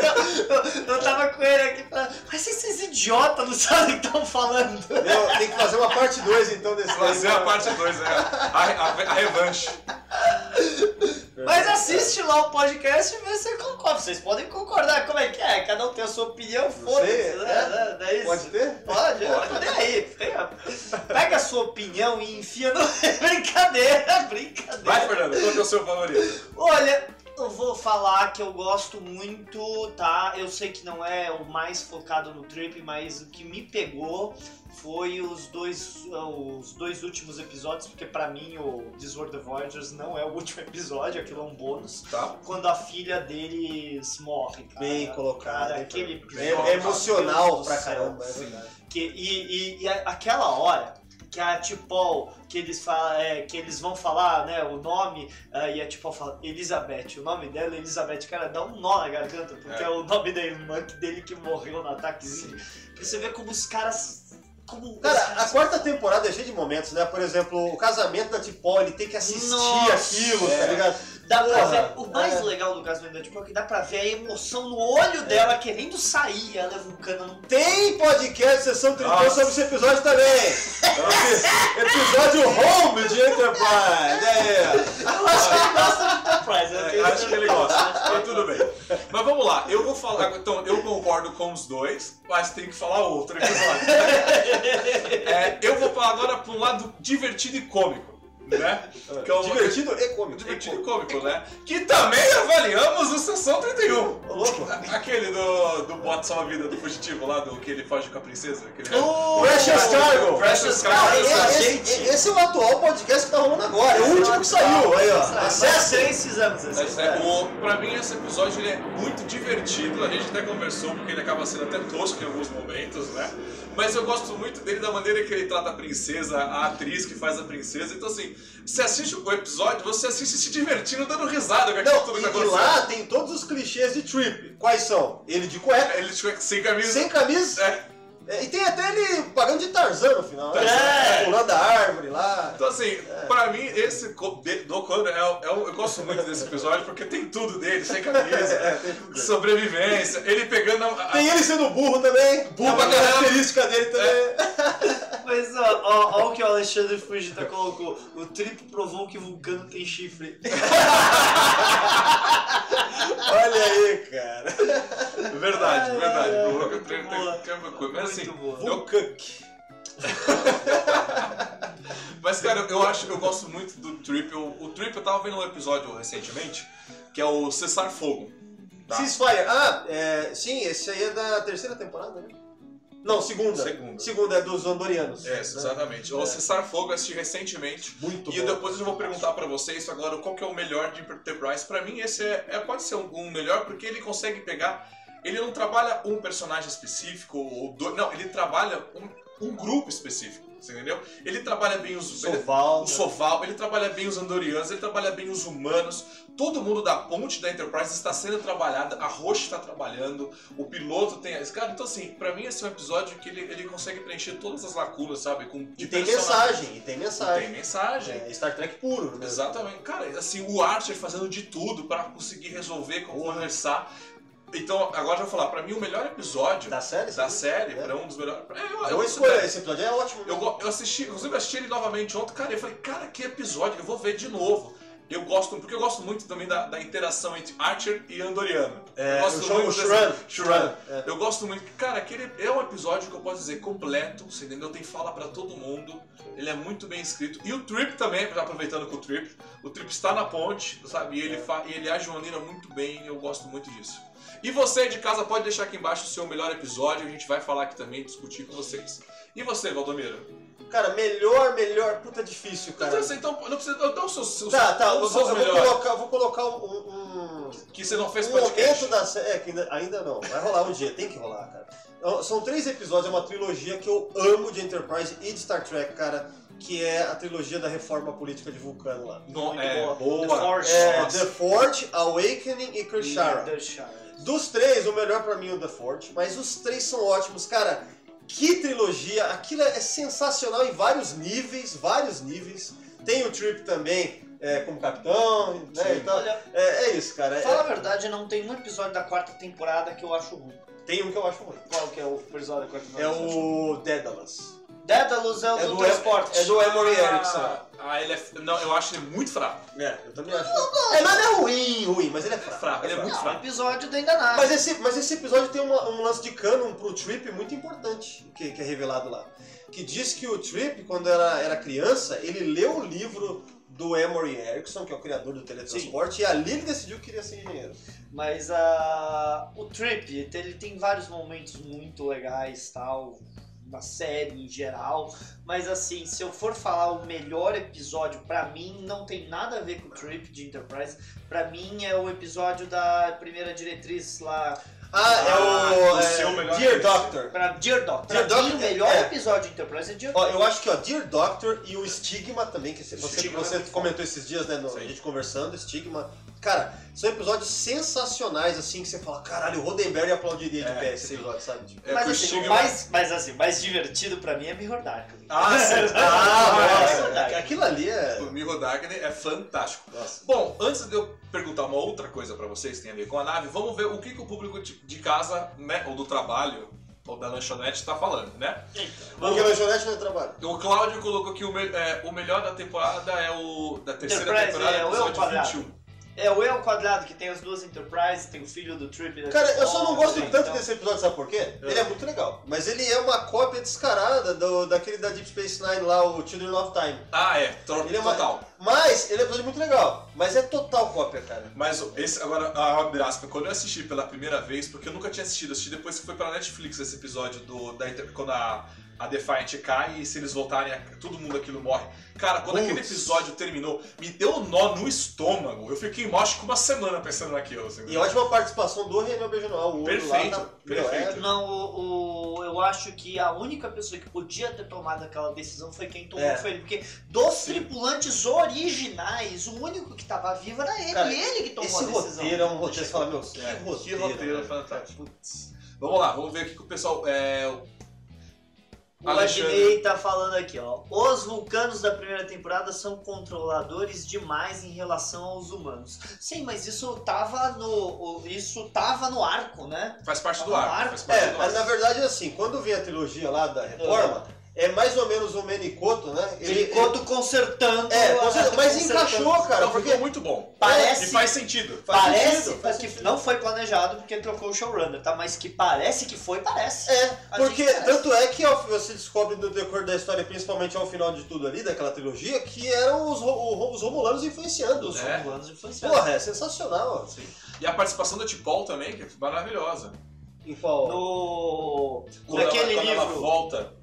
Eu, eu tava com ele aqui falando, mas esses idiotas não sabem o que estão falando. Meu, tem que fazer uma parte 2 então desse Fazer a parte 2, é. A, a, a revanche. Mas assiste lá o podcast e vê se concorda. Vocês podem concordar, como é que é? Cada um tem a sua opinião, foda-se, né? É? É, Pode ter? Pode, pode. Aí. Tem a... Pega a sua opinião e enfia no. brincadeira, brincadeira. Vai, Fernando, qual é o seu favorito? Olha, eu vou falar que eu gosto muito, tá? Eu sei que não é o mais focado no trip, mas o que me pegou foi os dois, os dois últimos episódios, porque para mim o This World of Voyagers não é o último episódio, aquilo é um bônus. Tá. Quando a filha deles morre, cara. Bem colocado. Cara, aquele episódio, é, emocional pra caramba, é verdade. Que, e, e, e aquela hora que a Tipol, que eles falam, é, que eles vão falar, né, o nome, uh, e a Tipol fala Elizabeth, o nome dela é Elizabeth, cara, dá um nó na garganta, porque é, é o nome da irmã dele que morreu no ataquezinho. Você vê como os caras como Cara, a quarta temporada é cheia de momentos, né? Por exemplo, o casamento da Tipol, ele tem que assistir Nossa, aquilo, é. tá ligado? Dá pra ver, o mais é. legal do casamento da Tipol é que dá pra ver a emoção no olho é. dela querendo sair, ela vulcana no Tem podcast sessão 30 sobre esse episódio também. episódio home de Enterprise. É. Eu acho que ele gosta de Enterprise. Né? É, acho que ele gosta, mas tudo bem. Mas vamos lá, eu vou falar, então eu concordo com os dois, mas tem que falar outro episódio. é, eu vou falar agora para um lado divertido e cômico né? Que é divertido e cômico. Divertido e cômico, né? Que também avaliamos no Sessão 31. Ô, louco. Aquele do, do Bota Salva Vida, do fugitivo lá, do que ele foge com a princesa. Aquele... Oh, Precious Cargo! Precious Cargo. Esse, esse, é o atual podcast que tá rolando agora. É o último que saiu. Aí, ó. Acesse. Três fizemos esse. É, o, pra mim, esse episódio ele é muito divertido. A gente até conversou, porque ele acaba sendo até tosco em alguns momentos, né? Mas eu gosto muito dele da maneira que ele trata a princesa, a atriz que faz a princesa. Então, assim, você assiste o episódio, você assiste se divertindo, dando risada com aquilo tudo que acontecendo. E lá tem todos os clichês de Trip. Quais são? Ele de cueca. Ele de cueca, sem camisa. Sem camisa. É. É, e tem até ele pagando de Tarzan no final, né? É. Pulando a árvore lá. Então, assim, é. pra mim, esse do Conan, é, é, eu gosto muito desse episódio porque tem tudo dele, sem camisa, é, sobrevivência, ele pegando. A, Tem ele sendo burro também, burro, é uma característica dele também. É. Mas ó, ó, ó, o que o Alexandre Fugita colocou: o triplo provou que Vulcano tem chifre. Olha aí, cara. Verdade, Ai, verdade. ai, O Hulk muito tem- uma coisa. Mas assim, boa. eu, Cook. Mas, cara, eu acho, eu gosto muito do Trip. O, o Trip eu tava vendo um episódio recentemente, que é o Cessar Fogo. Tá? Ceasefire. Ah, é, sim, esse aí é da terceira temporada, né? Não, segunda. Segunda. Segunda é dos Andorianos. É, exatamente. O É. Cessar Fogo eu assisti recentemente. Muito E bom. depois eu vou perguntar pra vocês agora qual que é o melhor de Enterprise. Pra mim, esse é, é- pode ser um, um melhor porque ele consegue pegar. Ele não trabalha um personagem específico ou dois. Não, ele trabalha um, um grupo específico. Você entendeu? Ele trabalha bem os. ele- Soval. o Soval, ele trabalha bem os Andorianos, ele trabalha bem os humanos. Todo mundo da ponte da Enterprise está sendo trabalhada, a Roche está trabalhando, o piloto tem. Cara, então assim, pra mim esse é um episódio que ele, ele consegue preencher todas as lacunas, sabe? Com, E tem mensagem, e tem mensagem. Tem mensagem. É Star Trek puro. né? Exatamente. Cara, assim, o Archer fazendo de tudo pra conseguir resolver, conversar. Então, agora eu vou falar, pra mim o melhor episódio Da série? da sim? série, É. pra um dos melhores. É, eu, Eu eu esse episódio é ótimo. eu, eu assisti, inclusive eu assisti ele novamente ontem, cara, eu falei, cara, que episódio, eu vou ver de novo. Eu gosto, porque eu gosto muito também da, da interação entre Archer e Andoriano. É, eu gosto eu muito Shran. Shran. É. Eu gosto muito, cara, aquele é um episódio que eu posso dizer completo, você entendeu? Tem fala pra todo mundo, ele é muito bem escrito. E o Trip também, já aproveitando com o Trip, o Trip está na ponte, sabe? E ele, fa... e ele age de maneira muito bem, eu gosto muito disso. E você de casa pode deixar aqui embaixo o seu melhor episódio, a gente vai falar aqui também, discutir com vocês. E você, Valdomiro? Cara, melhor, melhor. Puta difícil, cara. Então, então não precisa. Dá os seus, seus, Tá, tá, eu os vou, eu vou colocar, vou colocar um, um, Que você não fez um podcast. momento da série. É, que ainda, ainda não. Vai rolar um dia, tem que rolar, cara. Então, São três episódios, é uma trilogia que eu amo de Enterprise e de Star Trek, cara. Que é a trilogia da reforma política de Vulcano lá. No, é, boa. boa. The Force. É. The Forge, Awakening e Krishara. Dos três, o melhor pra mim é o The Forge, mas os três são ótimos, cara. Que trilogia! Aquilo é sensacional em vários níveis, vários níveis. Tem o Trip também é, como capitão, né? Sim. Então, Olha, é, é isso, cara. É- fala a verdade, não tem um episódio da quarta temporada que eu acho ruim. tem um que eu acho ruim. Qual que é o episódio da quarta É temporada? ruim? o Daedalus. Dédalus é o É do, do- transporte. é do Emory Ah, Erickson. Ah, ele é. Não, eu acho ele muito fraco. É, eu também acho. É, não é ruim, ruim, mas ele é É fraco. fraco, ele é muito Não, o fraco. episódio do Ainda Nada. Mas esse, mas esse episódio tem uma- um lance de canon pro Trip muito importante, que, que é revelado lá. Que diz que o Trip, quando era, era criança, ele leu o livro do Emory Erickson, que é o criador do teletransporte, e ali ele decidiu que queria ser engenheiro. Mas a o Trip, ele tem vários momentos muito legais, tal, na série em geral. Mas assim, se eu for falar o melhor episódio pra mim, não tem nada a ver com o Trip de Enterprise. Pra mim é o episódio da primeira diretriz lá, Ah, é Ah, o o é, seu melhor Dear. Doctor. pra Dear Doctor. Dear pra mim, Doctor, o melhor é. episódio de Enterprise é Dear Ó, Doctor. eu acho que ó, Dear Doctor e o Stigma também, que você, você, você é comentou esses dias, né, no- a gente conversando, Stigma. Cara, são episódios sensacionais, assim, que você fala, caralho, o Roddenberry aplaudiria de É, pé esse sim. episódio, sabe? Tipo, É mas o assim, o mais, mas assim, o mais divertido pra mim é Mirror Darkly. Ah, sim. Ah, é nossa, aquilo ali é... O Mirror Darkness é fantástico. Nossa. Bom, antes de eu perguntar uma outra coisa pra vocês que tem a ver com a nave, vamos ver o que, que o público de, casa, né, ou do trabalho, ou da lanchonete tá falando, né? Porque a lanchonete não é trabalho. O Cláudio colocou que o, me- é, o melhor da temporada é o da terceira Enterprise, temporada, é, o episódio Quadrado. 21. É o Eu Quadrado, que tem as duas Enterprise, tem o filho do Trip. da Cara, eu só não gosto Então, tanto desse episódio, sabe por quê? Ele é muito legal. Mas ele é uma cópia descarada do, daquele da Deep Space Nine lá, o Children of Time. Ah, é, Ele é uma- total. Mas ele é um episódio muito legal. Mas é total cópia, cara. Mas esse, agora, a abre aspas, quando eu assisti pela primeira vez, porque eu nunca tinha assistido, assisti depois que foi pra Netflix esse episódio do, da, Inter- quando a, a Defiant cai e se eles voltarem, a- todo mundo aquilo morre. Cara, quando aquele episódio terminou, me deu um nó no estômago. Eu fiquei, que uma semana pensando naquilo. Assim. E ótima participação do Renan. O olho Perfeito, lá tá... perfeito. Meu, Não, o, o- eu acho que a única pessoa que podia ter tomado aquela decisão foi quem tomou, É. foi ele. Porque dos Sim. tripulantes originais, o único que tava vivo era ele. Cara, ele que é, tomou esse a decisão. roteiro é um roteiro, você fala, meu, que É, roteiro. que roteiro velho. fantástico. Vamos lá, vamos ver o que que o pessoal. É, O. Agnei tá falando aqui, ó. Os vulcanos da primeira temporada são controladores demais em relação aos humanos. Sim, mas isso tava no. o- Isso tava no arco, né? faz parte do arco. Faz parte É, do mas arco. na verdade é assim, quando vem a trilogia lá da Reforma, é mais ou menos o Menicoto, né? Menicoto consertando. É, consertando, mas consertando. encaixou, cara, porque ficou muito bom. Parece- E faz sentido. faz Parece sentido, faz que sentido. não foi planejado porque trocou o showrunner, tá? Mas que parece que foi, parece. É, A porque tanto é que você descobre no decorrer da história, principalmente ao final de tudo ali, daquela trilogia, que eram os, os romulanos influenciando. Os É. romulanos influenciados. Porra, é sensacional. Sim. E a participação da T'Pol também, que é maravilhosa. Em qual? No... Quando, Naquele ela, quando ela livro, volta.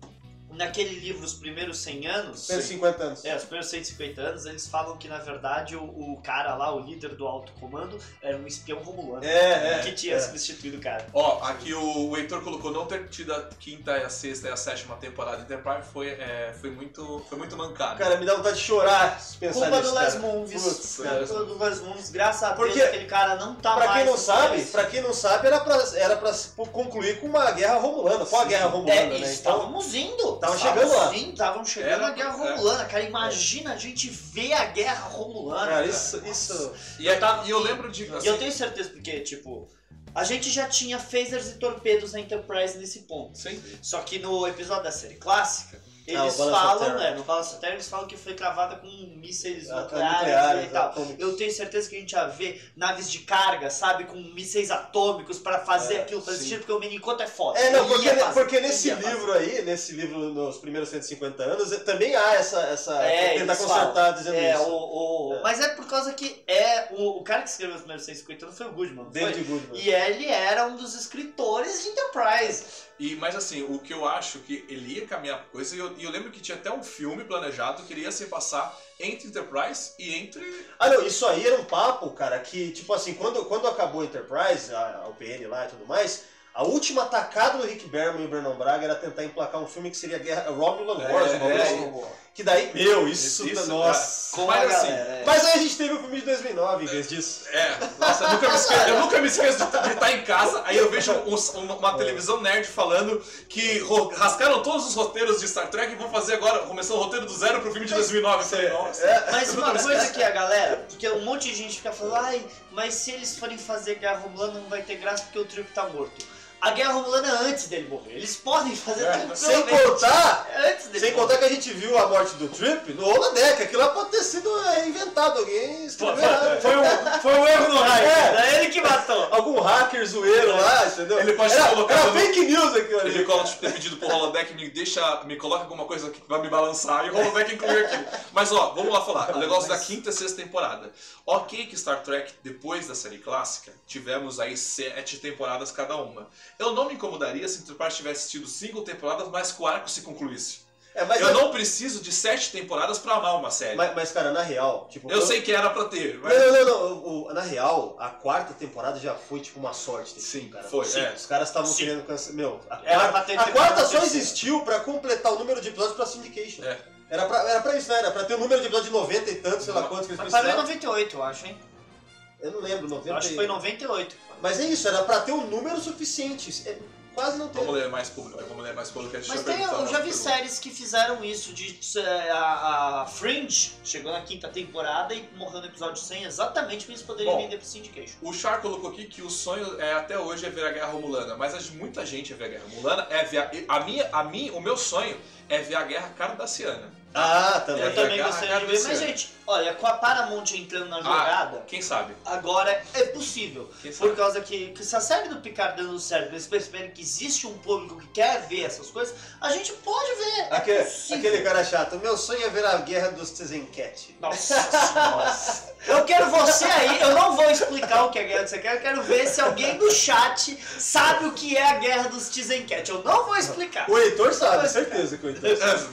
Naquele livro, Os Primeiros 100 Anos... Tem 50 anos. É, os primeiros 150 anos, eles falam que, na verdade, o, o cara lá, o líder do alto comando, era um espião romulano. É, é. que tinha é. substituído o cara. Ó, aqui o, o Heitor colocou não ter tido a quinta, a sexta e a sétima temporada de Enterprise foi, é, foi, muito, foi muito mancado. Cara, me dá vontade de chorar se pensar Culpa nisso, do Les. Moonves. Culpa do Les Moonves. Graças a Deus, Porque, aquele cara não tá Pra mais... quem não no sabe, pra quem não sabe, era pra, era pra concluir com uma guerra romulana. Com a guerra romulana, É, né? Então, estávamos indo. Tavam Estávamos chegando lá. indo, Estavam chegando Era- na Guerra é. Romulana. Cara, imagina a gente ver a Guerra Romulana. cara, isso, isso... E, aí, e eu lembro de. E assim, eu tenho certeza, porque, tipo, a gente já tinha phasers e torpedos na Enterprise nesse ponto. Sim. Só que no episódio da série clássica, eles Ah, falam, Terror. né, no Balance of Terror, eles falam que foi cravada com mísseis Ah, nucleares, nucleares, e tal. atômicos. Eu tenho certeza que a gente ia ver naves de carga, sabe, com mísseis atômicos pra fazer É, aquilo, fazer sim. porque o Menicoto é foda. É, não, porque, fazer, porque nesse ia fazer. livro aí, nesse livro nos primeiros 150 anos, eh, também há essa. essa É, tentar consertar falam. dizendo É, isso. o, o- É. Mas é por causa que é o, o cara que escreveu os primeiros 150 anos foi o Goodman. não foi? David Goodman. E ele era um dos escritores de Enterprise. E, mas assim, o que eu acho que ele ia caminhar pra coisa, e eu, e eu lembro que tinha até um filme planejado que ele ia se passar entre Enterprise e entre. Ah, não, isso aí era um papo, cara, que, tipo assim, quando, quando acabou Enterprise, a, a UPN lá e tudo mais, a última atacada do Rick Berman e o Bernão Braga era tentar emplacar um filme que seria Guerra Romulan É, Wars, é, assim. Que daí, meu, isso, Isso, nossa. Com Mas a assim, galera, é. Mas aí a gente teve o filme de 2009 em vez disso. É, nossa, eu nunca me esqueço, eu nunca me esqueço de de estar em casa, aí eu vejo um- uma, uma televisão nerd falando que rascaram todos os roteiros de Star Trek e vão fazer agora, começou o roteiro do zero pro filme de 2009. Eu falei, nossa. É, Mas uma coisa que a galera, porque um monte de gente fica falando, ai, mas se eles forem fazer Guerra Romulana não vai ter graça porque o Trip tá morto. A Guerra Romulana é antes dele morrer. Eles podem fazer É, sem contar É antes dele Sem morrer. contar que a gente viu a morte do Trip no Holodeck. Aquilo lá pode ter sido é, inventado. Alguém escreveu errado. Foi um, foi um erro no raio. É. É ele que matou. Algum hacker zoeiro lá, entendeu? Ele pode era, ter colocado era no- fake news aquilo ali. Ele coloca, ter pedido pro holodeck, me deixa, me coloca alguma coisa que vai me balançar e o holodeck incluiu aquilo. Mas ó, vamos lá falar. O negócio da quinta e sexta temporada. Ok que Star Trek, depois da série clássica, tivemos aí sete temporadas cada uma. Eu não me incomodaria se Enterprise tivesse tido cinco temporadas, mas que o arco se concluísse. É, mas, Eu não preciso de sete temporadas pra amar uma série. mas, mas, cara, na real, tipo. Eu sei que era pra ter, Não, mas... não, não, não. O- o- na real, a quarta temporada já foi tipo uma sorte. desse Sim, cara. foi, Sim, é. Os caras estavam querendo cancelar. Meu, a, Era pra ter a quarta só existiu pra completar o número de episódios pra Syndication. É. Era, pra, era pra isso, né? Era pra ter o número de episódios de 90 e tanto, sei lá quantos que eles Mas parou em precisavam. 98, eu acho, hein? Eu não lembro, 90 Eu acho que foi em 98. Mas é isso, era pra ter um número suficiente. É, quase não teve. Vamos ler mais público, vamos ler mais público. a gente Mas tem, eu já vi perguntas. séries que fizeram isso, de é, a, a Fringe chegou na quinta temporada e morreu no episódio 100 exatamente pra eles poderem Bom. vender pro Syndication. O Char colocou aqui que o sonho é até hoje é ver a Guerra Romulana, mas acho que muita gente é ver a Guerra Romulana, é ver a, a minha, a mim, o meu sonho é ver a Guerra Cardassiana. Ah, também. É, Eu também Garra- gostaria de ver, mas gente, olha, com a Paramount entrando na jogada, Quem sabe? agora é possível. Quem sabe? Por causa que, que se a série do Picard dando certo, eles perceberem que existe um público que quer ver essas coisas, a gente pode ver. É Aquele, possível. aquele cara chato. Meu sonho é ver a guerra dos Tzenket. Nossa senhora. Eu quero você aí, eu não vou explicar o que é a guerra do Tizencat, eu quero ver se alguém do chat sabe o que é a guerra dos Tizencat. Eu não vou explicar. O Heitor sabe, certeza que o Heitor sabe.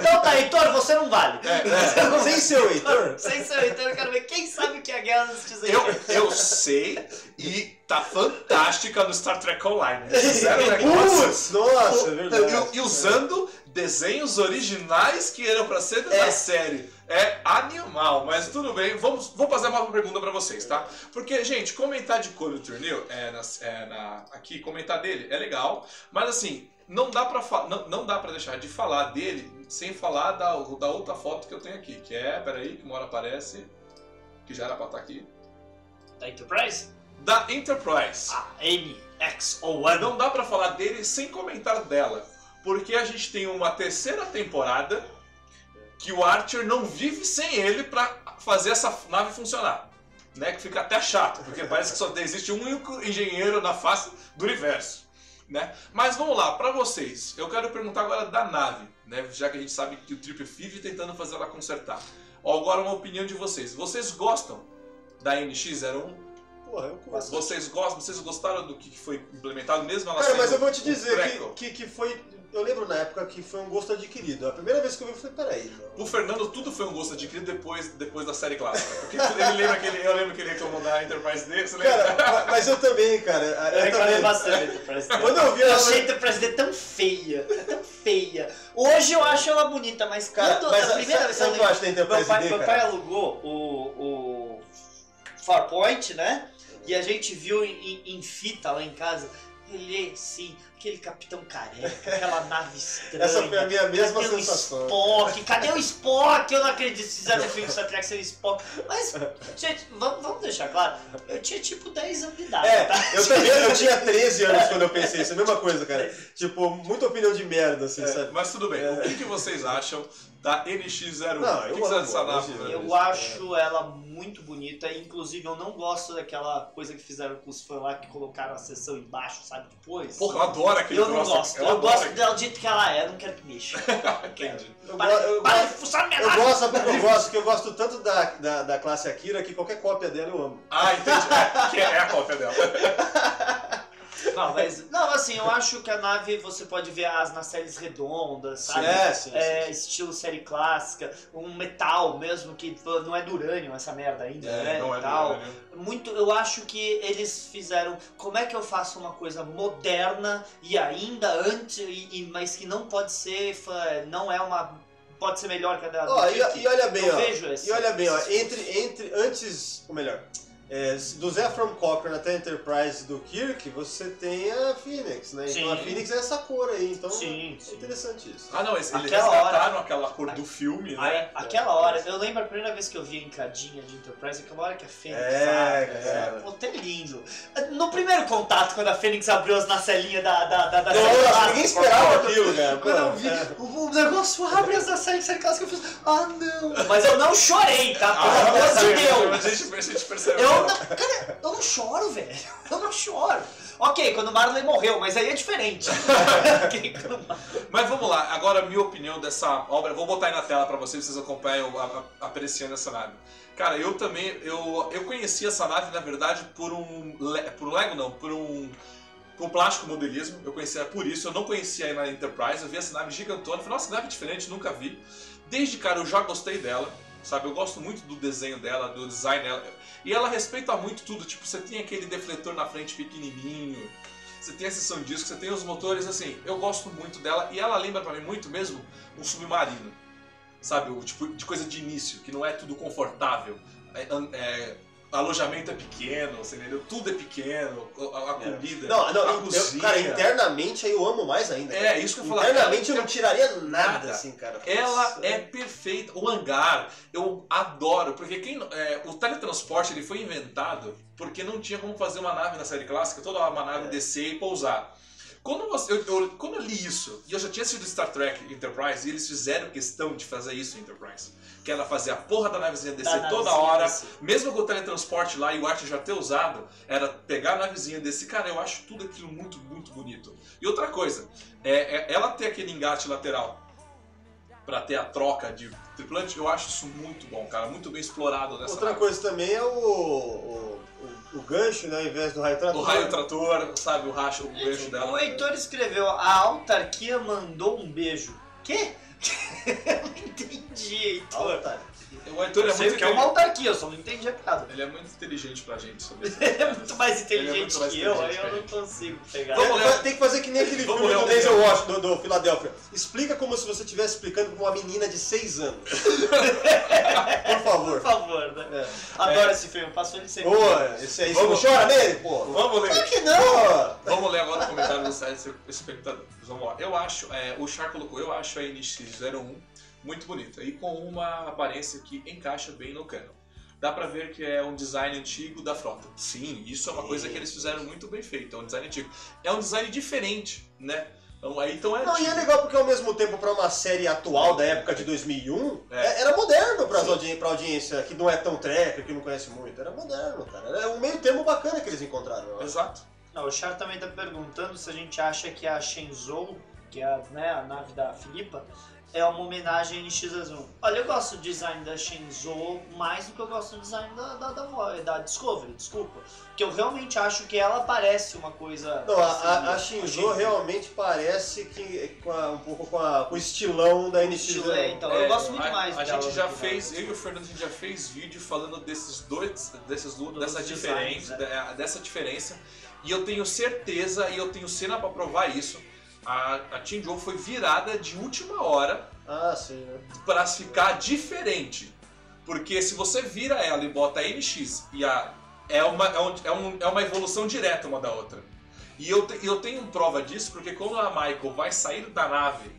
Então tá, Heitor, você não vale. Você não Sem ser o Heitor? Sem ser o Heitor, eu quero ver quem sabe o que é a guerra dos Eu, Tizencat. eu sei e tá fantástica no Star Trek Online. Fizeram um negócio. Putz, nossa, é verdade. E, e usando desenhos originais que eram pra ser da É. série. É animal, mas tudo bem. Vamos, vou fazer uma pergunta pra vocês, tá? Porque, gente, comentar de Cole Turnil é, na, é na- aqui, comentar dele é legal, mas assim, não dá pra, fa- não, não dá pra deixar de falar dele sem falar da, da outra foto que eu tenho aqui, que é, peraí, que uma hora aparece, que já era pra estar aqui, Da Enterprise? da Enterprise. A NX01. Não dá pra falar dele sem comentar dela. Porque a gente tem uma terceira temporada que o Archer não vive sem ele pra fazer essa nave funcionar. Né? Que fica até chato, porque parece que só existe um único engenheiro na face do universo. Né? Mas vamos lá, pra vocês. Eu quero perguntar agora da nave, né? Já que a gente sabe que o Trip vive tentando fazer ela consertar. Agora uma opinião de vocês. Vocês gostam da NX-01? Porra, eu. Vocês gostam? Vocês gostaram do que foi implementado mesmo ela Cara, mas eu vou te dizer que, que, que foi. Eu lembro na época que foi um gosto adquirido. A primeira vez que eu vi, eu falei, peraí. O Fernando tudo foi um gosto adquirido depois, depois da série clássica. Porque ele lembra que ele, eu lembro que ele reclamou da Enterprise dele, você lembra? Cara, ma- mas eu também, cara. Eu Eu reclamei também. bastante Enterprise D. Quando eu vi Eu ela. achei a Enterprise D tão feia, é tão feia. Hoje eu acho ela bonita, mas Cara, quando mas a primeira sabe, vez sabe o que eu acho da meu Enterprise pai, D, meu pai alugou o, o Farpoint, né? E a gente viu em, em fita lá em casa. Ele, sim, aquele capitão careca, aquela nave estranha. Essa foi a minha mesma Cadê sensação. o Spock? Cadê o Spock? Eu não acredito que fizeram um filme Star Trek sem o Spock. Mas, gente, vamos, vamos deixar claro, eu tinha tipo 10 anos de idade, É, tá? eu também, eu tinha 13 anos quando eu pensei isso, é a mesma coisa, cara. Tipo, muita opinião de merda, assim, É, sabe? mas tudo bem. É. O que, que vocês acham da NX-01? Não, o que, eu que vocês acham amo, dessa nave? imagina. Eu acho ela muito bonita, inclusive eu não gosto daquela coisa que fizeram com os fãs lá que colocaram a sessão embaixo, sabe, depois. Porra, eu adoro aquele eu não gosto, eu, gosto aquele- dela do jeito que ela é, eu não quero que mexa. Entendi. Eu, Para, eu, de fuçar minha eu nave! gosto, eu gosto? Que eu gosto tanto da, da, da classe Akira que qualquer cópia dela eu amo. Ah, entendi. É, que é a cópia dela. Não, mas, não, assim, eu acho que a nave você pode ver as nacelles redondas, sabe? É, sim, É, sim, sim. estilo série clássica, um metal mesmo, que não é do urânio essa merda ainda, né? não é tal. do- Muito, eu acho que eles fizeram. Como é que eu faço uma coisa moderna e ainda antes, e, e- mas que não pode ser, não é uma, pode ser melhor que a da. Kirk? e, e olha bem, eu ó. vejo esse. E olha bem, ó, entre, entre antes, ou melhor, é, do Zé From Cochrane até a Enterprise do Kirk, você tem a Phoenix, né? Então Sim. a Phoenix é essa cor aí, então Sim, é sim. interessante isso. Ah, não, eles, Aquela resgataram aquela cor do filme, Aí, né? aquela hora, eu lembro a primeira vez que eu vi a encadinha de Enterprise, aquela hora que a Fênix É, abre, cara. assim, Pô, até lindo. No primeiro contato, quando a Fênix abriu as nacelinhas da, da, da, da Nossa, clássica, ninguém esperava aquilo, cara. Quando eu vi É. o, o negócio abre as nacelinhas da clássica, eu fiz, ah não. Mas eu não chorei, tá? Pelo Ah, amor de a Deus. gente, a gente percebeu. Eu não, cara, eu não choro, velho. Eu não choro. Ok, quando o Marley morreu, mas aí é diferente. Mas vamos lá, agora a minha opinião dessa obra, vou botar aí na tela pra vocês, vocês acompanham apreciando essa nave. Cara, eu também, eu, eu conheci essa nave, na verdade, por um, por um Lego não, por um, por um plástico modelismo, eu conhecia por isso, eu não conhecia na Enterprise, eu vi essa nave gigantona, falei, nossa, nave diferente, nunca vi. Desde cara eu já gostei dela, sabe, eu gosto muito do desenho dela, do design dela, e ela respeita muito tudo, tipo, você tem aquele defletor na frente pequenininho, você tem a seção disco, você tem os motores, assim, eu gosto muito dela. E ela lembra pra mim muito mesmo um submarino. Sabe, o tipo de coisa de início, que não é tudo confortável. É, é, alojamento é pequeno, você entendeu? Tudo é pequeno, a, a comida, Não, não, a eu- cozinha. cara, internamente aí eu amo mais ainda. É, cara. isso que eu falar. Internamente eu Ela- não tiraria nada, Nada. assim, cara. Ela Nossa. é perfeita. O hangar, eu adoro, porque quem, é, o teletransporte ele foi inventado porque não tinha como fazer uma nave na série clássica, toda uma nave É. descer e pousar. Quando, você- eu, eu- quando eu li isso, e eu já tinha sido Star Trek Enterprise, e eles fizeram questão de fazer isso em Enterprise, que ela fazia a porra da navezinha descer Da toda hora, descer. mesmo com o teletransporte lá e o Art já ter usado, era pegar a navezinha desse cara, eu acho tudo aquilo muito, muito bonito. E outra coisa, é, é- ela ter aquele engate lateral pra ter a troca de tripulante, eu acho isso muito bom, cara, muito bem explorado nessa Outra nave. coisa também é o, o, o, o gancho, né, ao invés do raio trator. O raio trator, sabe, o racho, o gancho dela. O Heitor escreveu, a autarquia mandou um beijo. Quê? eu não entendi, Heitor. Alta. O Heitor é Eu muito que é uma inteligente. autarquia, eu só não entendi a piada. Ele é muito inteligente pra gente sobre isso. Ele é muito mais Ele é inteligente muito mais que eu, aí inteligente eu não consigo pegar. Vamos Tem, ler. tem que fazer que nem aquele Vamos filme do Denzel. Washington, do, do Philadelphia. Explica como se você estivesse explicando pra uma menina de 6 anos. Por favor. Por favor, né? É. Adoro esse filme, passou ele sempre. Pô, esse aí, Vamos. chora nele, pô? Vamos ler. Claro que não! Vamos ler agora o comentário do site espectador. Vamos lá. Eu acho, é, o Char colocou, eu acho a NX01 muito bonita e com uma aparência que encaixa bem no canon. Dá pra ver que é um design antigo da frota. Sim, isso é uma coisa que eles fizeram muito bem feito, é um design antigo. É um design diferente, né? Então, aí, então é. Não, e é legal porque ao mesmo tempo, pra uma série atual da época de 2001, É. é- era moderno pra, Sim. audi pra audiência que não é tão tracker, que não conhece muito. Era moderno, cara. É um meio termo bacana que eles encontraram. Exato. Não, o Char também tá perguntando se a gente acha que a Shenzhou, que é a, né, a nave da Filipa, é uma homenagem a NX-1. Olha, eu gosto do design da Shenzhou mais do que eu gosto do design da, da, da, da Discovery, desculpa. Que eu realmente acho que ela parece uma coisa. Não, a, a, a assim, Shinzo realmente parece que com a- um pouco com, a- com o estilão da NX. Estilo, é, então, eu É, gosto muito a, mais A gente do já que fez, eu e o Fernando, a gente já fez vídeo falando desses dois, desses, Dos dessa designs, diferença, né? da- dessa diferença. E eu tenho certeza, e eu tenho cena pra provar isso. A, a Team Joe foi virada de última hora Ah, sim, né? para ficar diferente. Porque se você vira ela e bota a NX e a. É uma, é, um- é, um- é uma evolução direta uma da outra. E eu, te- eu tenho prova disso porque quando a Michael vai sair da nave,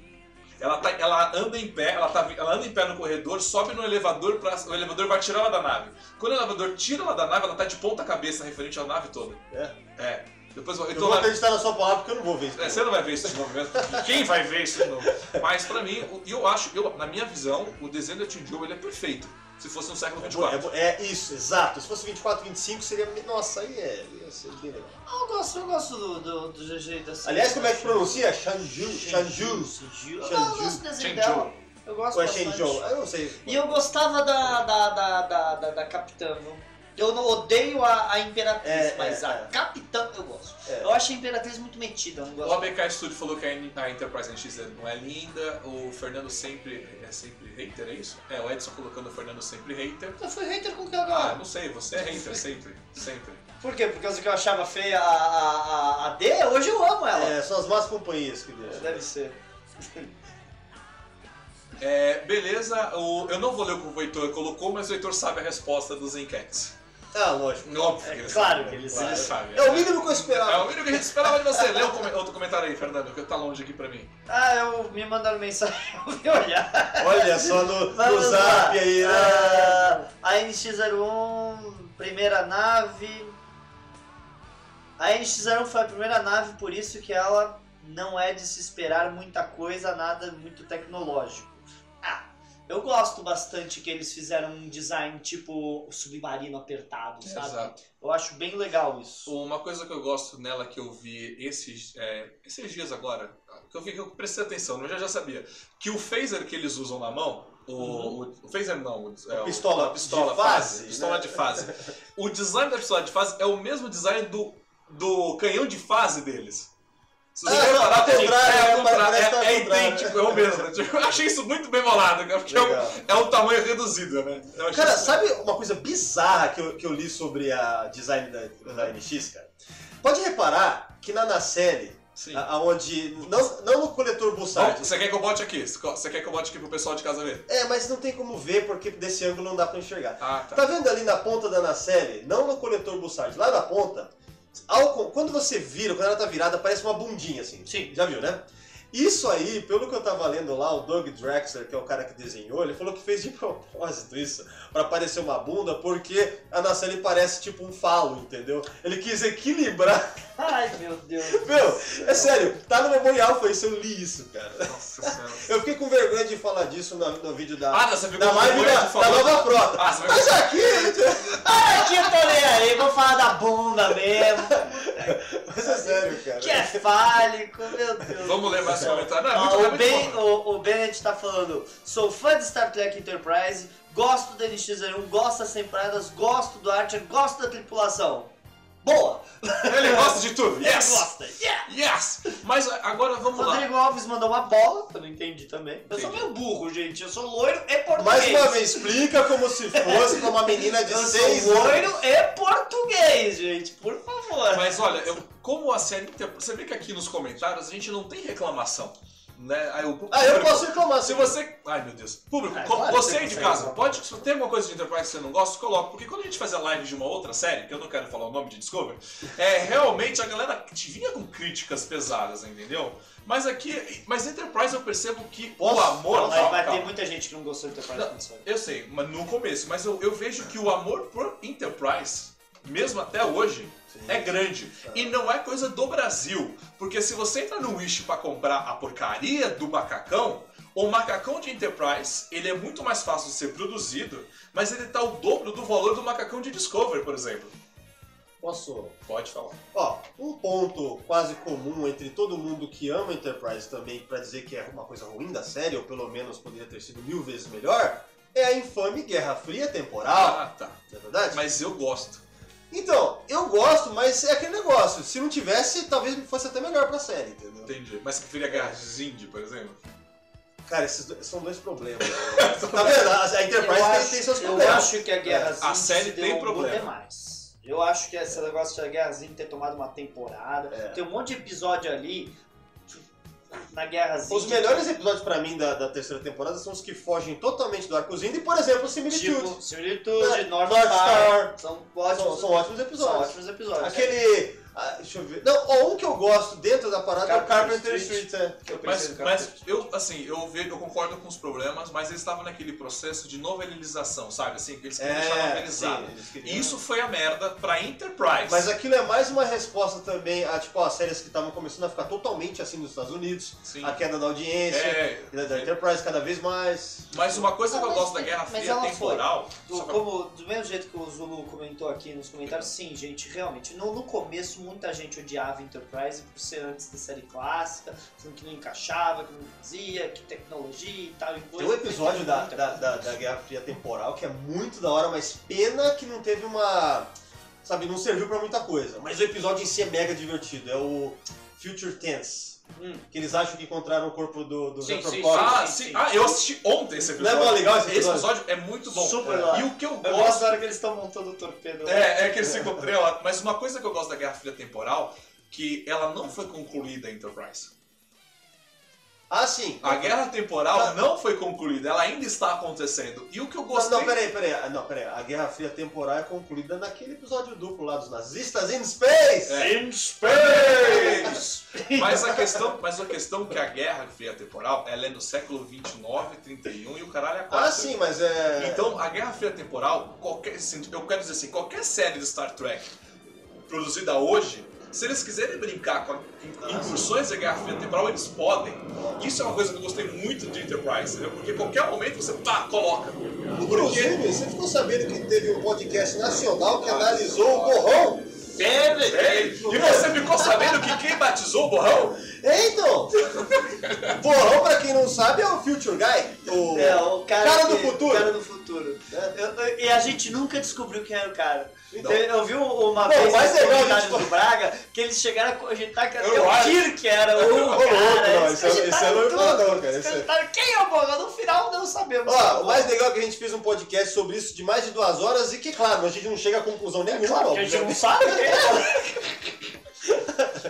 ela, tá, ela anda em pé, ela, tá, ela anda em pé no corredor, sobe no elevador, pra, o elevador vai tirar ela da nave. Quando o elevador tira ela da nave, ela tá de ponta cabeça referente à nave toda. É. É. Depois eu, Eu então, vou lá- acreditar na sua palavra porque eu não vou ver isso. é, você não vai ver isso de novo mesmo. Quem vai ver isso de novo? Mas pra mim, eu acho, eu, na minha visão, o desenho da Team Joe ele é perfeito. Se fosse no século É, bo- é, 24. bo- é isso, exato. Se fosse 24, 25 seria. Nossa, aí é. Ia ser bem legal. Eu gosto, eu gosto do, do, do jeito assim. Aliás, como é que pronuncia? Shanju. Shanju. Shanju. Shanju. Eu Shanju. gosto do desenho dela. Eu gosto Ou é. Shenzhou? Eu não sei. E eu gostava da, da, da, da, da, da Capitã. viu? Eu não odeio a, a Imperatriz, É, mas é, a é. Capitã eu gosto. É. Eu acho a Imperatriz muito metida, eu não O gosto. ABK Studio falou que a, Enterprise NX não é linda. O Fernando sempre é sempre hater, é isso? É, o Edson colocando o Fernando sempre hater. Eu fui hater com o que Ah, agora? não sei, você é hater sempre. Sempre. Por quê? Por causa que eu achava feia a, a, a, a D? Hoje eu amo ela. É, são as más companhias que deixam. Deve ser. É, beleza, o, eu não vou ler o que o Heitor colocou, mas o Heitor sabe a resposta dos enquetes. Ah, lógico. Óbvio É que ele claro sabe. que ele Claro, sabe. É o mínimo que eu É esperava. o mínimo que a gente esperava de você. Lê outro comentário aí, Fernando, que tá longe aqui pra mim. Ah, eu me mandaram mensagem, eu vim olhar. Olha só no, no zap lá. aí, né? Ah, a NX-01, primeira nave. A NX-01 foi a primeira nave, por isso que ela não é de se esperar muita coisa, nada muito tecnológico. Ah, eu gosto bastante que eles fizeram um design tipo submarino apertado, sabe? Exato. Eu acho bem legal isso. Uma coisa que eu gosto nela que eu vi esses, é, esses dias agora, que eu vi que eu prestei atenção, eu já sabia, que o phaser que eles usam na mão, o, o, o phaser não, o, é, Pistola pistola de fase, pistola né? de fase. O design da pistola de fase é o mesmo design do, do canhão de fase deles. Se você reparar, ao contrário, é, é, é é, é idêntico, é o mesmo. Tipo, Eu achei isso muito bem bolado, porque é um, é um tamanho reduzido, né? Cara, isso- sabe uma coisa bizarra que eu, que eu li sobre a design da, da NX, cara? Pode reparar que na, na série, Sim. aonde. Não, não no coletor Bom, Bussard. você quer que eu bote aqui? Você quer que eu bote aqui pro pessoal de casa ver? É, mas não tem como ver porque desse ângulo não dá pra enxergar. Ah, tá. Tá vendo ali na ponta da nacelle? Não no coletor Bussard, lá na ponta. Ao quando você vira, quando ela tá virada, parece uma bundinha assim. Sim. Já viu, né? Isso aí, pelo que eu tava lendo lá, o Doug Drexler, que é o cara que desenhou, ele falou que fez de propósito isso, pra parecer uma bunda, porque a nacelle parece tipo um falo, entendeu? Ele quis equilibrar. Ai, meu Deus. Meu, é sério, tá no memorial, foi isso, eu li isso, cara. Nossa senhora. Eu fiquei com vergonha de falar disso no, no vídeo da, Ah, não, você ficou da com live da, de da nova frota. Ah, você vai Mas aqui, Aqui eu tô nem aí, vou falar da bunda mesmo. mas é sério, cara. Que é fálico, meu Deus. Vamos ler mais um comentário. Não, Ah, o, ben, o, o Bennett tá falando, sou fã de Star Trek Enterprise, gosto do NX-01, gosto das temporadas, gosto do Archer, gosto da tripulação. Boa! Ele gosta de tudo. Ele Yes! gosta. Yeah! Yes! Mas agora vamos lá. Rodrigo Alves mandou uma bola, que eu não entendi também. Eu sou Entendi. meio burro, gente. Eu sou loiro e português. Mais uma vez, explica como se fosse pra uma menina de Eu seis sou anos. loiro e português, gente. Por favor. Mas olha, eu, como a série. inter- Você vê que aqui nos comentários a gente não tem reclamação. Né? Aí, o Ah, eu público- posso reclamar. Se você. Ai meu Deus. Público, Ah, claro você aí de casa, falar. pode. Se tem alguma coisa de Enterprise que você não gosta, coloca. Porque quando a gente faz a live de uma outra série, que eu não quero falar o nome de Discovery, é realmente a galera te vinha com críticas pesadas, entendeu? Mas aqui. Mas Enterprise eu percebo que o Posso? amor. Não, mas calma, vai calma. ter muita gente que não gostou do Enterprise Não. Eu sei, mas no começo, mas eu, eu vejo que o amor por Enterprise mesmo até hoje, Sim. é grande. E não é coisa do Brasil. Porque se você entra no Wish pra comprar a porcaria do macacão, o macacão de Enterprise, ele é muito mais fácil de ser produzido, mas ele tá o dobro do valor do macacão de Discovery, por exemplo. Posso Pode falar. Ó, um ponto quase comum entre todo mundo que ama Enterprise também pra dizer que é uma coisa ruim da série, ou pelo menos poderia ter sido mil vezes melhor, é a infame Guerra Fria temporal, Ah, tá. não é verdade? Mas eu gosto. Então, eu gosto, mas é aquele negócio. Se não tivesse, talvez fosse até melhor pra série, entendeu? Entendi. Mas você preferia Guerra Zindi, por exemplo? Cara, esses dois- são dois problemas. né? tá vendo? A a Enterprise eu tem, acho, tem seus eu problemas. acho que a Guerra A Zim série se tem um problema. demais. Eu acho que esse negócio da Guerra Zim ter tomado uma temporada. É. Tem um monte de episódio ali na Guerra Zim. Os melhores episódios pra mim da, da terceira temporada são os que fogem totalmente do arcozinho e, por exemplo, Similitude. Tipo, Similitude, É, North, North Star. Star. São são, ótimos, são ótimos episódios. são ótimos episódios. Aquele. Ah, deixa eu ver. Não, ó, um que eu gosto dentro da parada é o Carpenter Carpenter Street. Street, é. Eu Mas, mas eu, assim, eu, ve, eu concordo com os problemas, mas eles estavam naquele processo de novelização, sabe? Assim, que eles queriam deixar É, novelizado. sim, eles queriam- Isso foi a merda pra Enterprise. Mas aquilo é mais uma resposta também a, tipo, as séries que estavam começando a ficar totalmente assim nos Estados Unidos. Sim. A queda da audiência, É, da, da Enterprise cada vez mais. mas uma coisa que eu gosto da Guerra Fria temporal. Do, pra- como, do mesmo jeito que o Zulu comentou aqui nos comentários, sim, gente, realmente, no, no começo muita gente odiava Enterprise por ser antes da série clássica, sendo que não encaixava, que não fazia, que tecnologia e tal. E Tem coisa. um episódio da, da, da, da Guerra Fria temporal que é muito da hora, mas pena que não teve uma. Sabe, não serviu pra muita coisa. Mas o episódio em si é mega divertido. É o Future Tense. Hum. Que eles acham que encontraram o corpo do, do Sim, sim. Ah, sim, sim. Ah, eu assisti ontem esse Não é episódio. legal esse Esse episódio? episódio é muito bom. Super É. E o que eu Eu gosto da hora que eles estão montando o torpedo. É, é que eles ficam trelados. Mas uma coisa que eu gosto da Guerra Fria temporal, que ela não foi concluída a Enterprise. Ah, sim. A guerra temporal não foi concluída, ela ainda está acontecendo. E o que eu Não, gostei. não, peraí, peraí. Ah, Não, peraí. A Guerra Fria temporal é concluída naquele episódio duplo lá dos nazistas in space! É. In Space! Mas a questão, mas a questão é que a Guerra Fria temporal, ela é no século 29, 31 e o caralho é quatro. Ah, sim, mas é. Então, a Guerra Fria temporal, qualquer, assim, eu quero dizer assim, qualquer série de Star Trek produzida hoje, se eles quiserem brincar com incursões da Guerra Fria temporal, eles podem. Isso é uma coisa que eu gostei muito de Enterprise, entendeu? Porque qualquer momento você pá, coloca. Inclusive, você ficou sabendo que teve um podcast nacional que analisou o borrão? É, e você ficou sabendo que quem batizou o borrão? Então! borrão, pra quem não sabe, é o Future Guy. O... É, o cara, Cara do futuro. cara do futuro. É. Eu- eu- e a gente nunca descobriu quem era o cara. Então. Eu, vi uma Bom, vez o mais legal, gente, do Braga que eles chegaram a cogitar que até o acho. Kirk era o louco, cara. não, esse é- esse é não não, cara, esse é- quem é o Boga. No final não sabemos. é Ó, o mais legal é que a gente fez um podcast sobre isso de mais de duas horas e que, claro, a gente não chega a conclusão nenhuma. É claro que a gente não sabe quem é.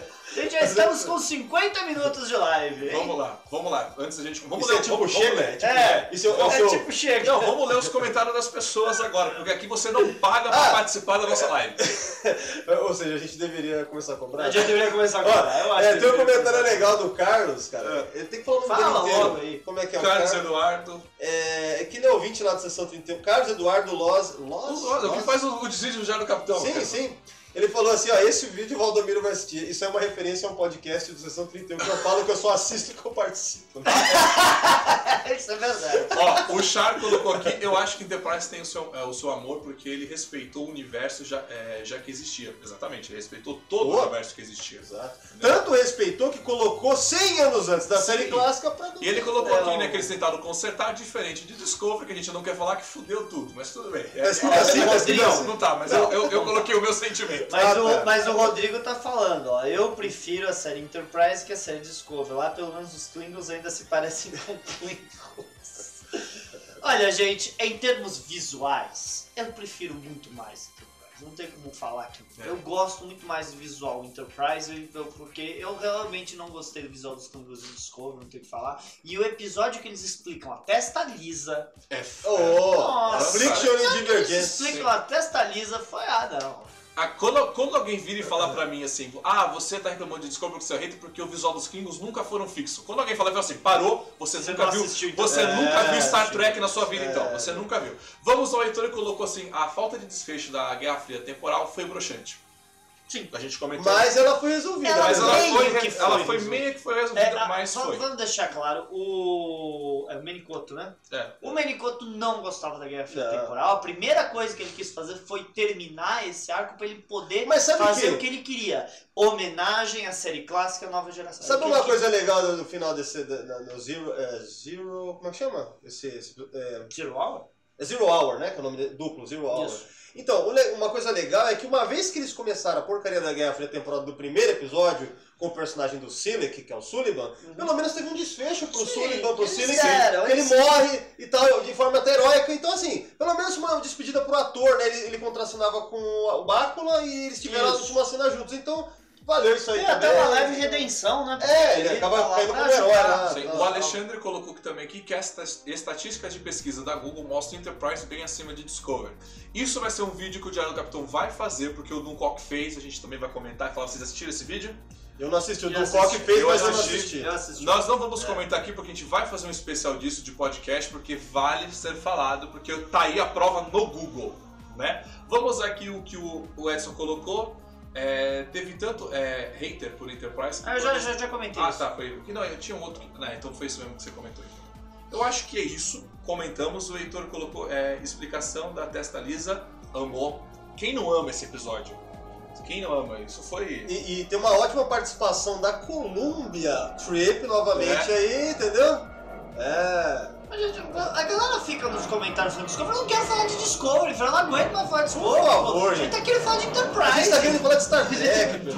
Gente, já estamos com 50 minutos de live. hein? Vamos lá, vamos lá. Antes da gente. Vamos Isso ler é tipo vamos, chega, vamos é ler. tipo, É, isso é, é, o seu- tipo chega. Não, vamos ler os comentários das pessoas agora, porque aqui você não paga pra Ah. participar da nossa live. Ou seja, a gente deveria começar a cobrar. A gente deveria começar Ó, agora. Eu acho é, que tem um comentário começar. legal do Carlos, cara. Ele tem que falar o nome Fala dele inteiro. logo aí. Como é que é o Carlos Carlos? Eduardo. É, é que ele é ouvinte lá da sessão 31. Carlos Eduardo Loz. Loz? O, o que Loz? faz o, o desídio já do capitão. Sim, cara. sim. Ele falou assim, ó, esse vídeo o Valdomiro vai assistir. Isso é uma referência a um podcast do Sessão 31 que eu falo que eu só assisto e que eu participo. Isso é verdade. Ó, o Char colocou aqui, eu acho que Enterprise tem o seu, é, o seu amor porque ele respeitou o universo já, é, já que existia. Exatamente, ele respeitou todo Boa. o universo que existia. Exato. Tanto respeitou que colocou 100 anos antes da série Sim. clássica pra... E ele colocou É, aqui, né, que eles tentaram consertar, diferente de Discovery, que a gente não quer falar que fudeu tudo, mas tudo bem. É, Mas fica assim, mas fica não, assim. não tá, mas eu, eu, eu coloquei o meu sentimento. Mas, Ah, o, tá. mas o Rodrigo tá falando, ó. Eu prefiro a série Enterprise que a série Discovery. Lá pelo menos os Klingons ainda se parecem com Klingons. Olha, gente, em termos visuais, eu prefiro muito mais Enterprise. Não tem como falar aqui. É. Eu gosto muito mais do visual Enterprise, eu- porque eu realmente não gostei do visual dos Klingons em Discovery, não tem o que falar. E o episódio que eles explicam a testa lisa, É f- Oh, Nossa. Affliction e eles Divergence. explicam a testa lisa, foi, ah não. Quando, quando alguém vira e fala pra mim assim, ah, você tá reclamando de Discovery você é hater porque o visual dos Klingons nunca foram fixos. Quando alguém fala assim, parou, você, Você nunca viu, assistiu, então. você É, nunca viu Star sim. Trek na sua vida, É. então. Você nunca viu. Vamos ao Heitor que colocou assim, a falta de desfecho da Guerra Fria temporal foi broxante. Sim, a gente comentou. Mas ela foi resolvida. Ela Mas ela foi, que ela foi foi resolvida. meio que foi resolvida, É, a- mas vamos, foi. vamos deixar claro, o. É o Menicoto, né? É. O Menicoto não gostava da Guerra Fria Não. Temporal. A primeira coisa que ele quis fazer foi terminar esse arco pra ele poder fazer o que ele queria. Homenagem à série clássica Nova Geração. Sabe uma coisa legal do, do final desse. da- da- no Zero. É, Zero. Como é que chama? Esse. esse é, quis. Zero Hour? é Zero Hour, né? Que é o nome de- duplo, Zero Hour. Isso. Então, uma coisa legal é que uma vez que eles começaram a porcaria da Guerra Fria temporal do primeiro episódio, com o personagem do Silik, que é o Sullivan, pelo menos teve um desfecho pro Sim, Sullivan, pro fizeram, que ele eles- morre e tal, de forma até heróica. Então, assim, pelo menos uma despedida pro ator, né? Ele, ele contracenava com o Bácula e eles tiveram a Isso. última cena juntos. Então, valeu isso aí Tem também. até uma leve redenção, né? É, ele tá acaba caindo como herói Ah, o Alexandre colocou aqui também aqui que esta estatística de pesquisa da Google mostra o Enterprise bem acima de Discovery. Isso vai ser um vídeo que o Diário do Capitão vai fazer, porque o Duncock fez, a gente também vai comentar e falar, vocês assistiram esse vídeo? Eu não assisti, o Eu Don assisti. Cock fez, Eu mas eu não assisti. assisti. Eu assisti. Nós não vamos É. comentar aqui porque a gente vai fazer um especial disso de podcast, porque vale ser falado, porque tá aí a prova no Google, né? Vamos aqui o que o o Edson colocou. É, teve tanto é, hater por Enterprise. que Ah, eu já, já, já comentei Ah, isso. tá, foi. Não, eu tinha um outro. Né, então foi isso mesmo que você comentou. Eu acho que é isso. Comentamos, o Heitor colocou é, explicação da testa lisa, amou. Quem não ama esse episódio? Quem não ama? Isso foi. E, e tem uma ótima participação da Columbia Trip novamente É. aí, entendeu? É. Mas, gente, A galera fica nos comentários falando Discovery, eu não quero falar de Discovery, eu não aguento mais falar de Discovery. Por favor, a gente tá querendo falar de A Enterprise. gente tá querendo falar de Star Trek, meu.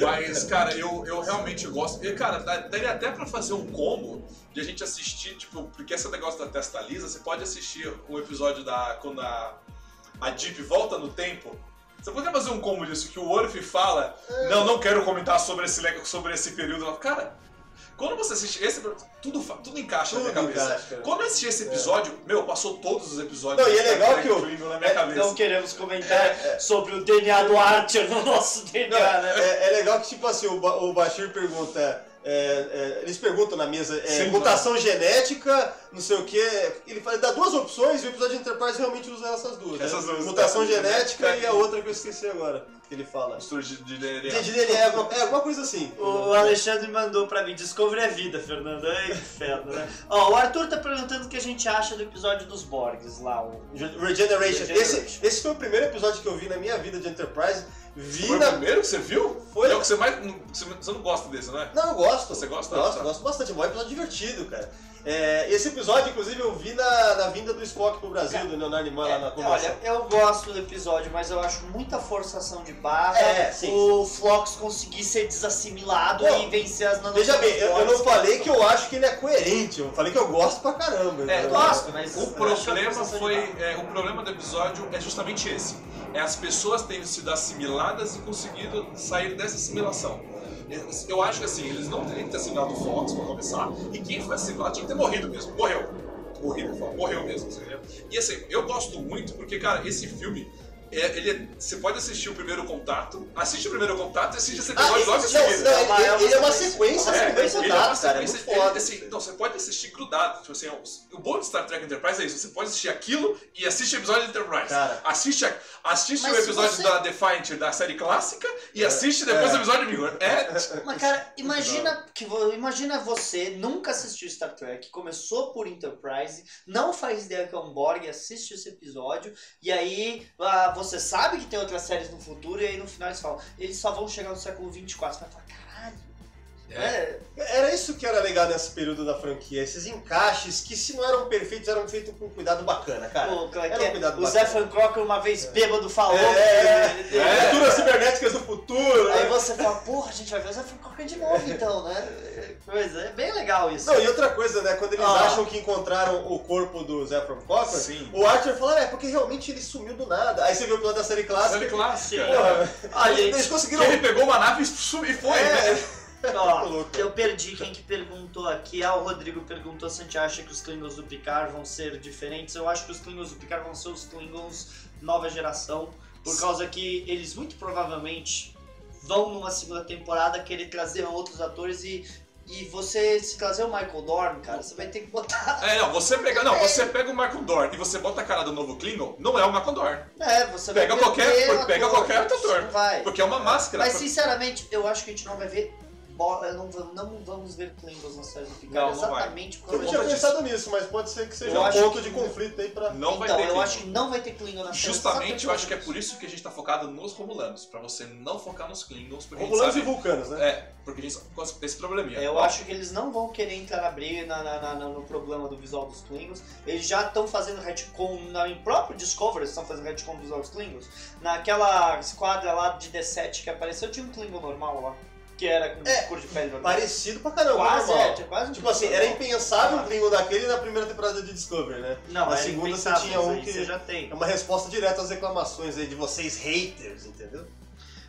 Mas, cara, eu, eu realmente gosto. E, cara, daria até pra fazer um combo de a gente assistir, tipo, porque esse negócio da testa lisa, você pode assistir o episódio da. quando a, a Deep volta no tempo. Você poderia fazer um combo disso, que o Worf fala, não, não quero comentar sobre esse, sobre esse período. Cara, quando você assiste esse tudo, tudo encaixa na minha Tudo cabeça. encaixa. Quando eu assisti esse episódio, meu, passou todos os episódios Não, e é legal que Klingon na minha é, cabeça. Não queremos comentar sobre o DNA do Archer no nosso Não, DNA, né? é, é legal que, tipo assim, o, Ba- o Bashir pergunta. é, é, eles perguntam na mesa, é, Sim, mutação genética, não sei o que. Ele fala, dá duas opções e o episódio de Enterprise realmente usa essas duas. né? Essas duas. Mutação É, genética é. e a outra que eu esqueci agora, que ele fala. Mistura de, DNA. De, DNA, é alguma, é alguma coisa assim. O Alexandre mandou pra mim, Discovery é vida, Fernando. Ai, que inferno, né? Ó, o Arthur tá perguntando o que a gente acha do episódio dos Borgs lá. O... Regeneration. Regeneration. Esse, esse foi o primeiro episódio que eu vi na minha vida de Enterprise. Vi Foi o na. primeiro que você viu? Foi. É o que você mais. Você você não gosta desse, não é? Não, eu gosto. Você gosta? Gosto, Tá. gosto bastante. É um episódio divertido, cara. É, esse episódio, inclusive, eu vi na, na vinda do Spock pro Brasil, do Leonardo Nimoy lá na É, conversa. olha, eu gosto do episódio, mas eu acho muita forçação de barra. É, sim, o Flox conseguir ser desassimilado Bom, e vencer as Veja bem, eu, eu não nanotecnologias. falei que eu acho que ele é coerente, eu falei que eu gosto pra caramba. É, Eu gosto, mas O problema foi. é, o problema do episódio é justamente esse. É as pessoas terem sido assimiladas e conseguido sair dessa assimilação. Eu acho que assim, eles não teriam que ter assimilado o Fox pra começar, e quem foi assimilado tinha que ter morrido mesmo. Morreu. Morreu, morreu mesmo. entendeu? E assim, eu gosto muito porque, cara, esse filme. É- ele é- você pode assistir o primeiro contato, assiste o primeiro contato e assiste esse Ah, episódio esse- logo em seguida. não, É ele, é uma ele é uma sequência. É, sequência ele é cara. É ele- foda. assim, então, você pode assistir grudado. Tipo assim, o, o bom de Star Trek Enterprise é isso. Você pode assistir aquilo e assiste o episódio de Enterprise. Cara. Assiste, a- assiste o episódio você- da Defiant da série clássica e assiste depois é. o episódio de Vigor. É. Mas, cara, imagina que imagina você nunca assistiu Star Trek, começou por Enterprise, não faz ideia que é um Borg, assiste esse episódio, e aí ah, você sabe que tem outras séries no futuro, e aí no final eles falam, eles só vão chegar no século 24. Você vai falar, caralho. É. Era isso que era legal nesse período da franquia, esses encaixes que se não eram perfeitos, eram feitos com cuidado bacana, cara. Pô, é Era um é? cuidado o Zé. Fan uma vez bêbado falou. É, que- é, Culturas cibernéticas do futuro, Aí né? você fala, porra, a gente vai ver o Zé Fan de novo então, né? Coisa, é bem legal isso. Não, e outra coisa, né? Quando eles Ah. acham que encontraram o corpo do Zefram Cochrane, Sim. o Archer fala, é porque realmente ele sumiu do nada. Aí você viu o plano da série clássica. Série clássica. Porra, Ah, eles Que conseguiram. ele pegou uma nave e e foi, É, né? Ó, eu perdi quem que perguntou aqui. Ah, o Rodrigo perguntou se a gente acha que os Klingons do Picard vão ser diferentes. Eu acho que os Klingons do Picard vão ser os Klingons nova geração, por causa que eles muito provavelmente vão numa segunda temporada querer trazer outros atores e e você se trazer o Michael Dorn, cara, você vai ter que botar. É, não, você pega, não, você pega o Michael Dorn e você bota a cara do novo Klingon, não é o Michael Dorn. É, você Pega vai qualquer- pega ator. qualquer ator. Não vai. Porque é uma máscara. Mas sinceramente, eu acho que a gente não vai ver. Não, vamos- não vamos ver Klingons na série do Picard. Não, não vai. exatamente por Eu tinha pensado nisso, mas pode ser que seja Eu um ponto que- de conflito aí pra. não vai então, ter eu Klingon. acho que não vai ter Klingon na série. Justamente, eu acho que é por isso que a gente tá focado nos Romulanos, pra você não focar nos Klingons, porque Romulanos a e sabe... vulcanos, né? É, porque a gente sabe com esse probleminha. Eu acho que eles não vão querer entrar na briga na, na- na- na- no problema do visual dos Klingons. Eles já estão fazendo retcon, na, em próprio Discovery eles estão fazendo retcon do visual dos Klingons. Naquela esquadra lá de D7 que apareceu, tinha um Klingon normal lá. Que era com É, cor de pele normal. Parecido pra caramba, Quase, normal. é, tinha quase um Tipo assim, Klingon era normal. impensável um Klingon daquele na primeira temporada de Discovery, né? Não, Na segunda você tinha um que- Você já tem. É uma resposta direta às reclamações aí de vocês haters, entendeu?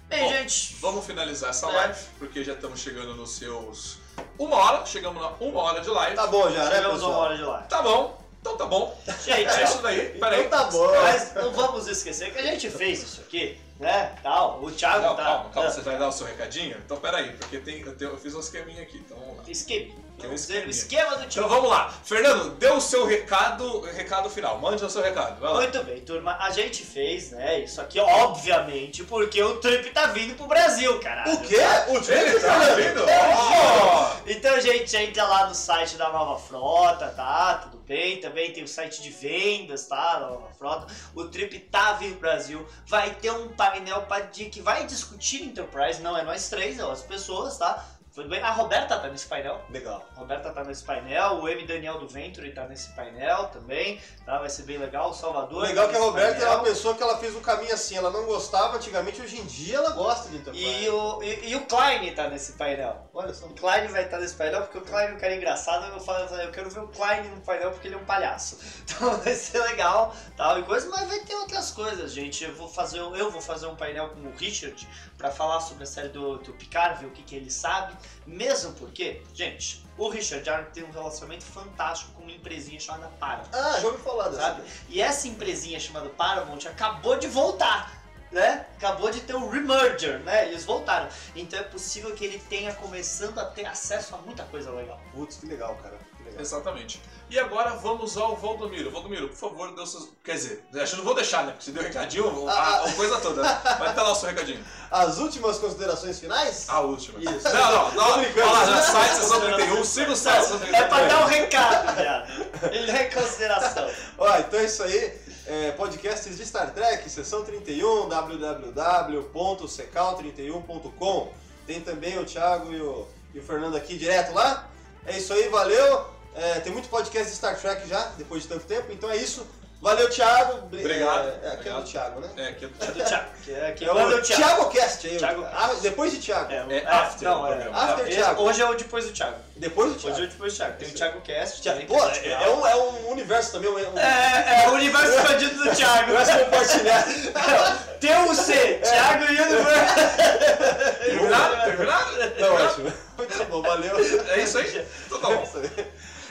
Bem, Bom, gente. Vamos finalizar essa É. live, porque já estamos chegando nos seus... Uma hora, chegamos na uma hora de live. Tá bom já, né, Chegamos a uma pessoal? hora de lá. Tá bom, então tá bom. Gente, É isso daí, peraí. Então tá bom. Mas não vamos esquecer que a gente fez isso aqui, né? Tal. O Thiago Não, tá. calma, calma, Ah, você vai dar o seu recadinho? Então peraí, porque tem, eu, tenho- eu fiz um esqueminha aqui, então vamos lá. Esquema. Tem um esqueminha. esquema do Então Thiago. vamos lá. Fernando, dê o seu recado, recado final. Mande o seu recado, vai lá. Muito bem, turma. A gente fez, né? Isso aqui, obviamente, porque o Trump tá vindo pro Brasil, caralho. O quê? O Trump tá tá vindo? Ó! Então, gente, entra lá no site da Nova Frota, tá? Tudo bem. Também tem o site de vendas, tá? Da Nova Frota. O Trip tá vindo pro Brasil. Vai ter um painel pra, que vai discutir Enterprise. Não é nós três, é as pessoas, tá? Tudo bem? A Roberta tá nesse painel. Legal. A Roberta tá nesse painel. O M. Daniel do Venture tá nesse painel também, tá? Vai ser bem legal. O Salvador. O legal é tá que a Roberta é painel. uma pessoa que ela fez o caminho assim, ela não gostava antigamente, hoje em dia ela gosta de Enterprise. E o, e, e o Klein tá nesse painel. Olha só. O Klein vai estar nesse painel porque o Klein é um cara engraçado. Eu falo, eu quero ver o Klein no painel porque ele é um palhaço. Então vai ser legal, tal e coisa, mas vai ter outras coisas, gente. Eu vou fazer, um- eu vou fazer um painel com o Richard pra falar sobre a série do, do Picard, ver o que, que ele sabe. Mesmo porque, gente, o Richard Jarman tem um relacionamento fantástico com uma empresinha chamada Paramount. Ah, já ouvi falar dessa. Sabe? E essa empresinha chamada Paramount acabou de voltar. Né? Acabou de ter um remerger, né? Eles voltaram. Então é possível que ele tenha começando a ter acesso a muita coisa legal. Putz, que legal, cara. Exatamente. E agora vamos ao Valdomiro. Valdomiro, por favor, dê seus... Quer dizer, acho que não vou deixar, né? Porque você deu recadinho, a, Ah, a coisa toda. né? Mas tá lá o seu recadinho. As últimas considerações finais? A última. Isso. Não, não, não. Olha lá, já sai sessão 31, siga o site sessão 31. É pra dar um recado, viado. Ele é em consideração. Ó, então é isso aí. É, podcasts de Star Trek, sessão 31, www.secal31.com. Tem também o Thiago e o, e o Fernando aqui direto lá. É isso aí, valeu. É, tem muito podcast de Star Trek já, depois de tanto tempo. Então é isso. Valeu, Thiago. Bri- Obrigado. É, é aqui é do Thiago, né? É, aqui é É do Thiago. Que é, que É manda o o Thiago. Thiago Cast aí. Thiago Ah, depois de Thiago. É, o- É é, after não, o é. After Thiago. Hoje é o depois do Thiago. Depois do Hoje é Thiago. o depois do Thiago. Tem o Thiago Cast. Thiago- Pô, é, um, é um universo também, um, um É, é o universo expandido do Thiago. universo compartilhado. TUC, Thiago Universe. Terminaram? Terminaram? Tá ótimo. Muito bom, valeu. É isso aí? Então tá bom.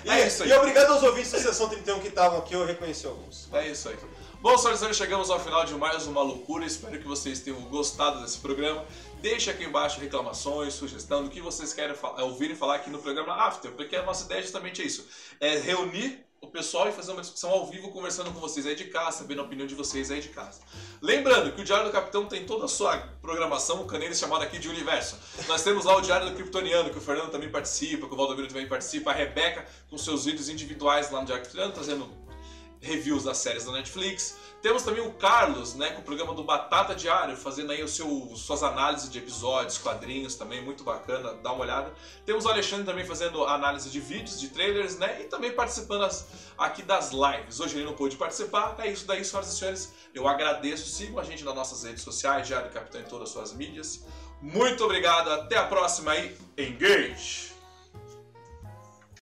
E, É isso aí. e obrigado aos ouvintes da sessão 31 que estavam aqui, eu reconheci alguns. É isso aí. Bom, senhoras e senhores, chegamos ao final de mais uma loucura. Espero que vocês tenham gostado desse programa. Deixe aqui embaixo reclamações, sugestão do que vocês querem fa- ouvirem falar aqui no programa After, porque a nossa ideia justamente é isso: é reunir o pessoal e fazer uma discussão ao vivo, conversando com vocês aí de casa, sabendo a opinião de vocês aí de casa. Lembrando que o Diário do Capitão tem toda a sua programação, o caneiro chamado aqui de Universo. Nós temos lá o Diário do Kryptoniano, que o Fernando também participa, que o Valdomiro também participa, a Rebeca com seus vídeos individuais lá no Diário do Kryptoniano, trazendo reviews das séries da Netflix. Temos também o Carlos, né, com o programa do Batata Diário, fazendo aí o seu, suas análises de episódios, quadrinhos também, muito bacana, dá uma olhada. Temos o Alexandre também fazendo análise de vídeos, de trailers, né, e também participando as- aqui das lives. Hoje ele não pôde participar, é isso daí, senhoras e senhores. Eu agradeço, sigam a gente nas nossas redes sociais, Diário Capitão em todas as suas mídias. Muito obrigado, até a próxima aí, engage!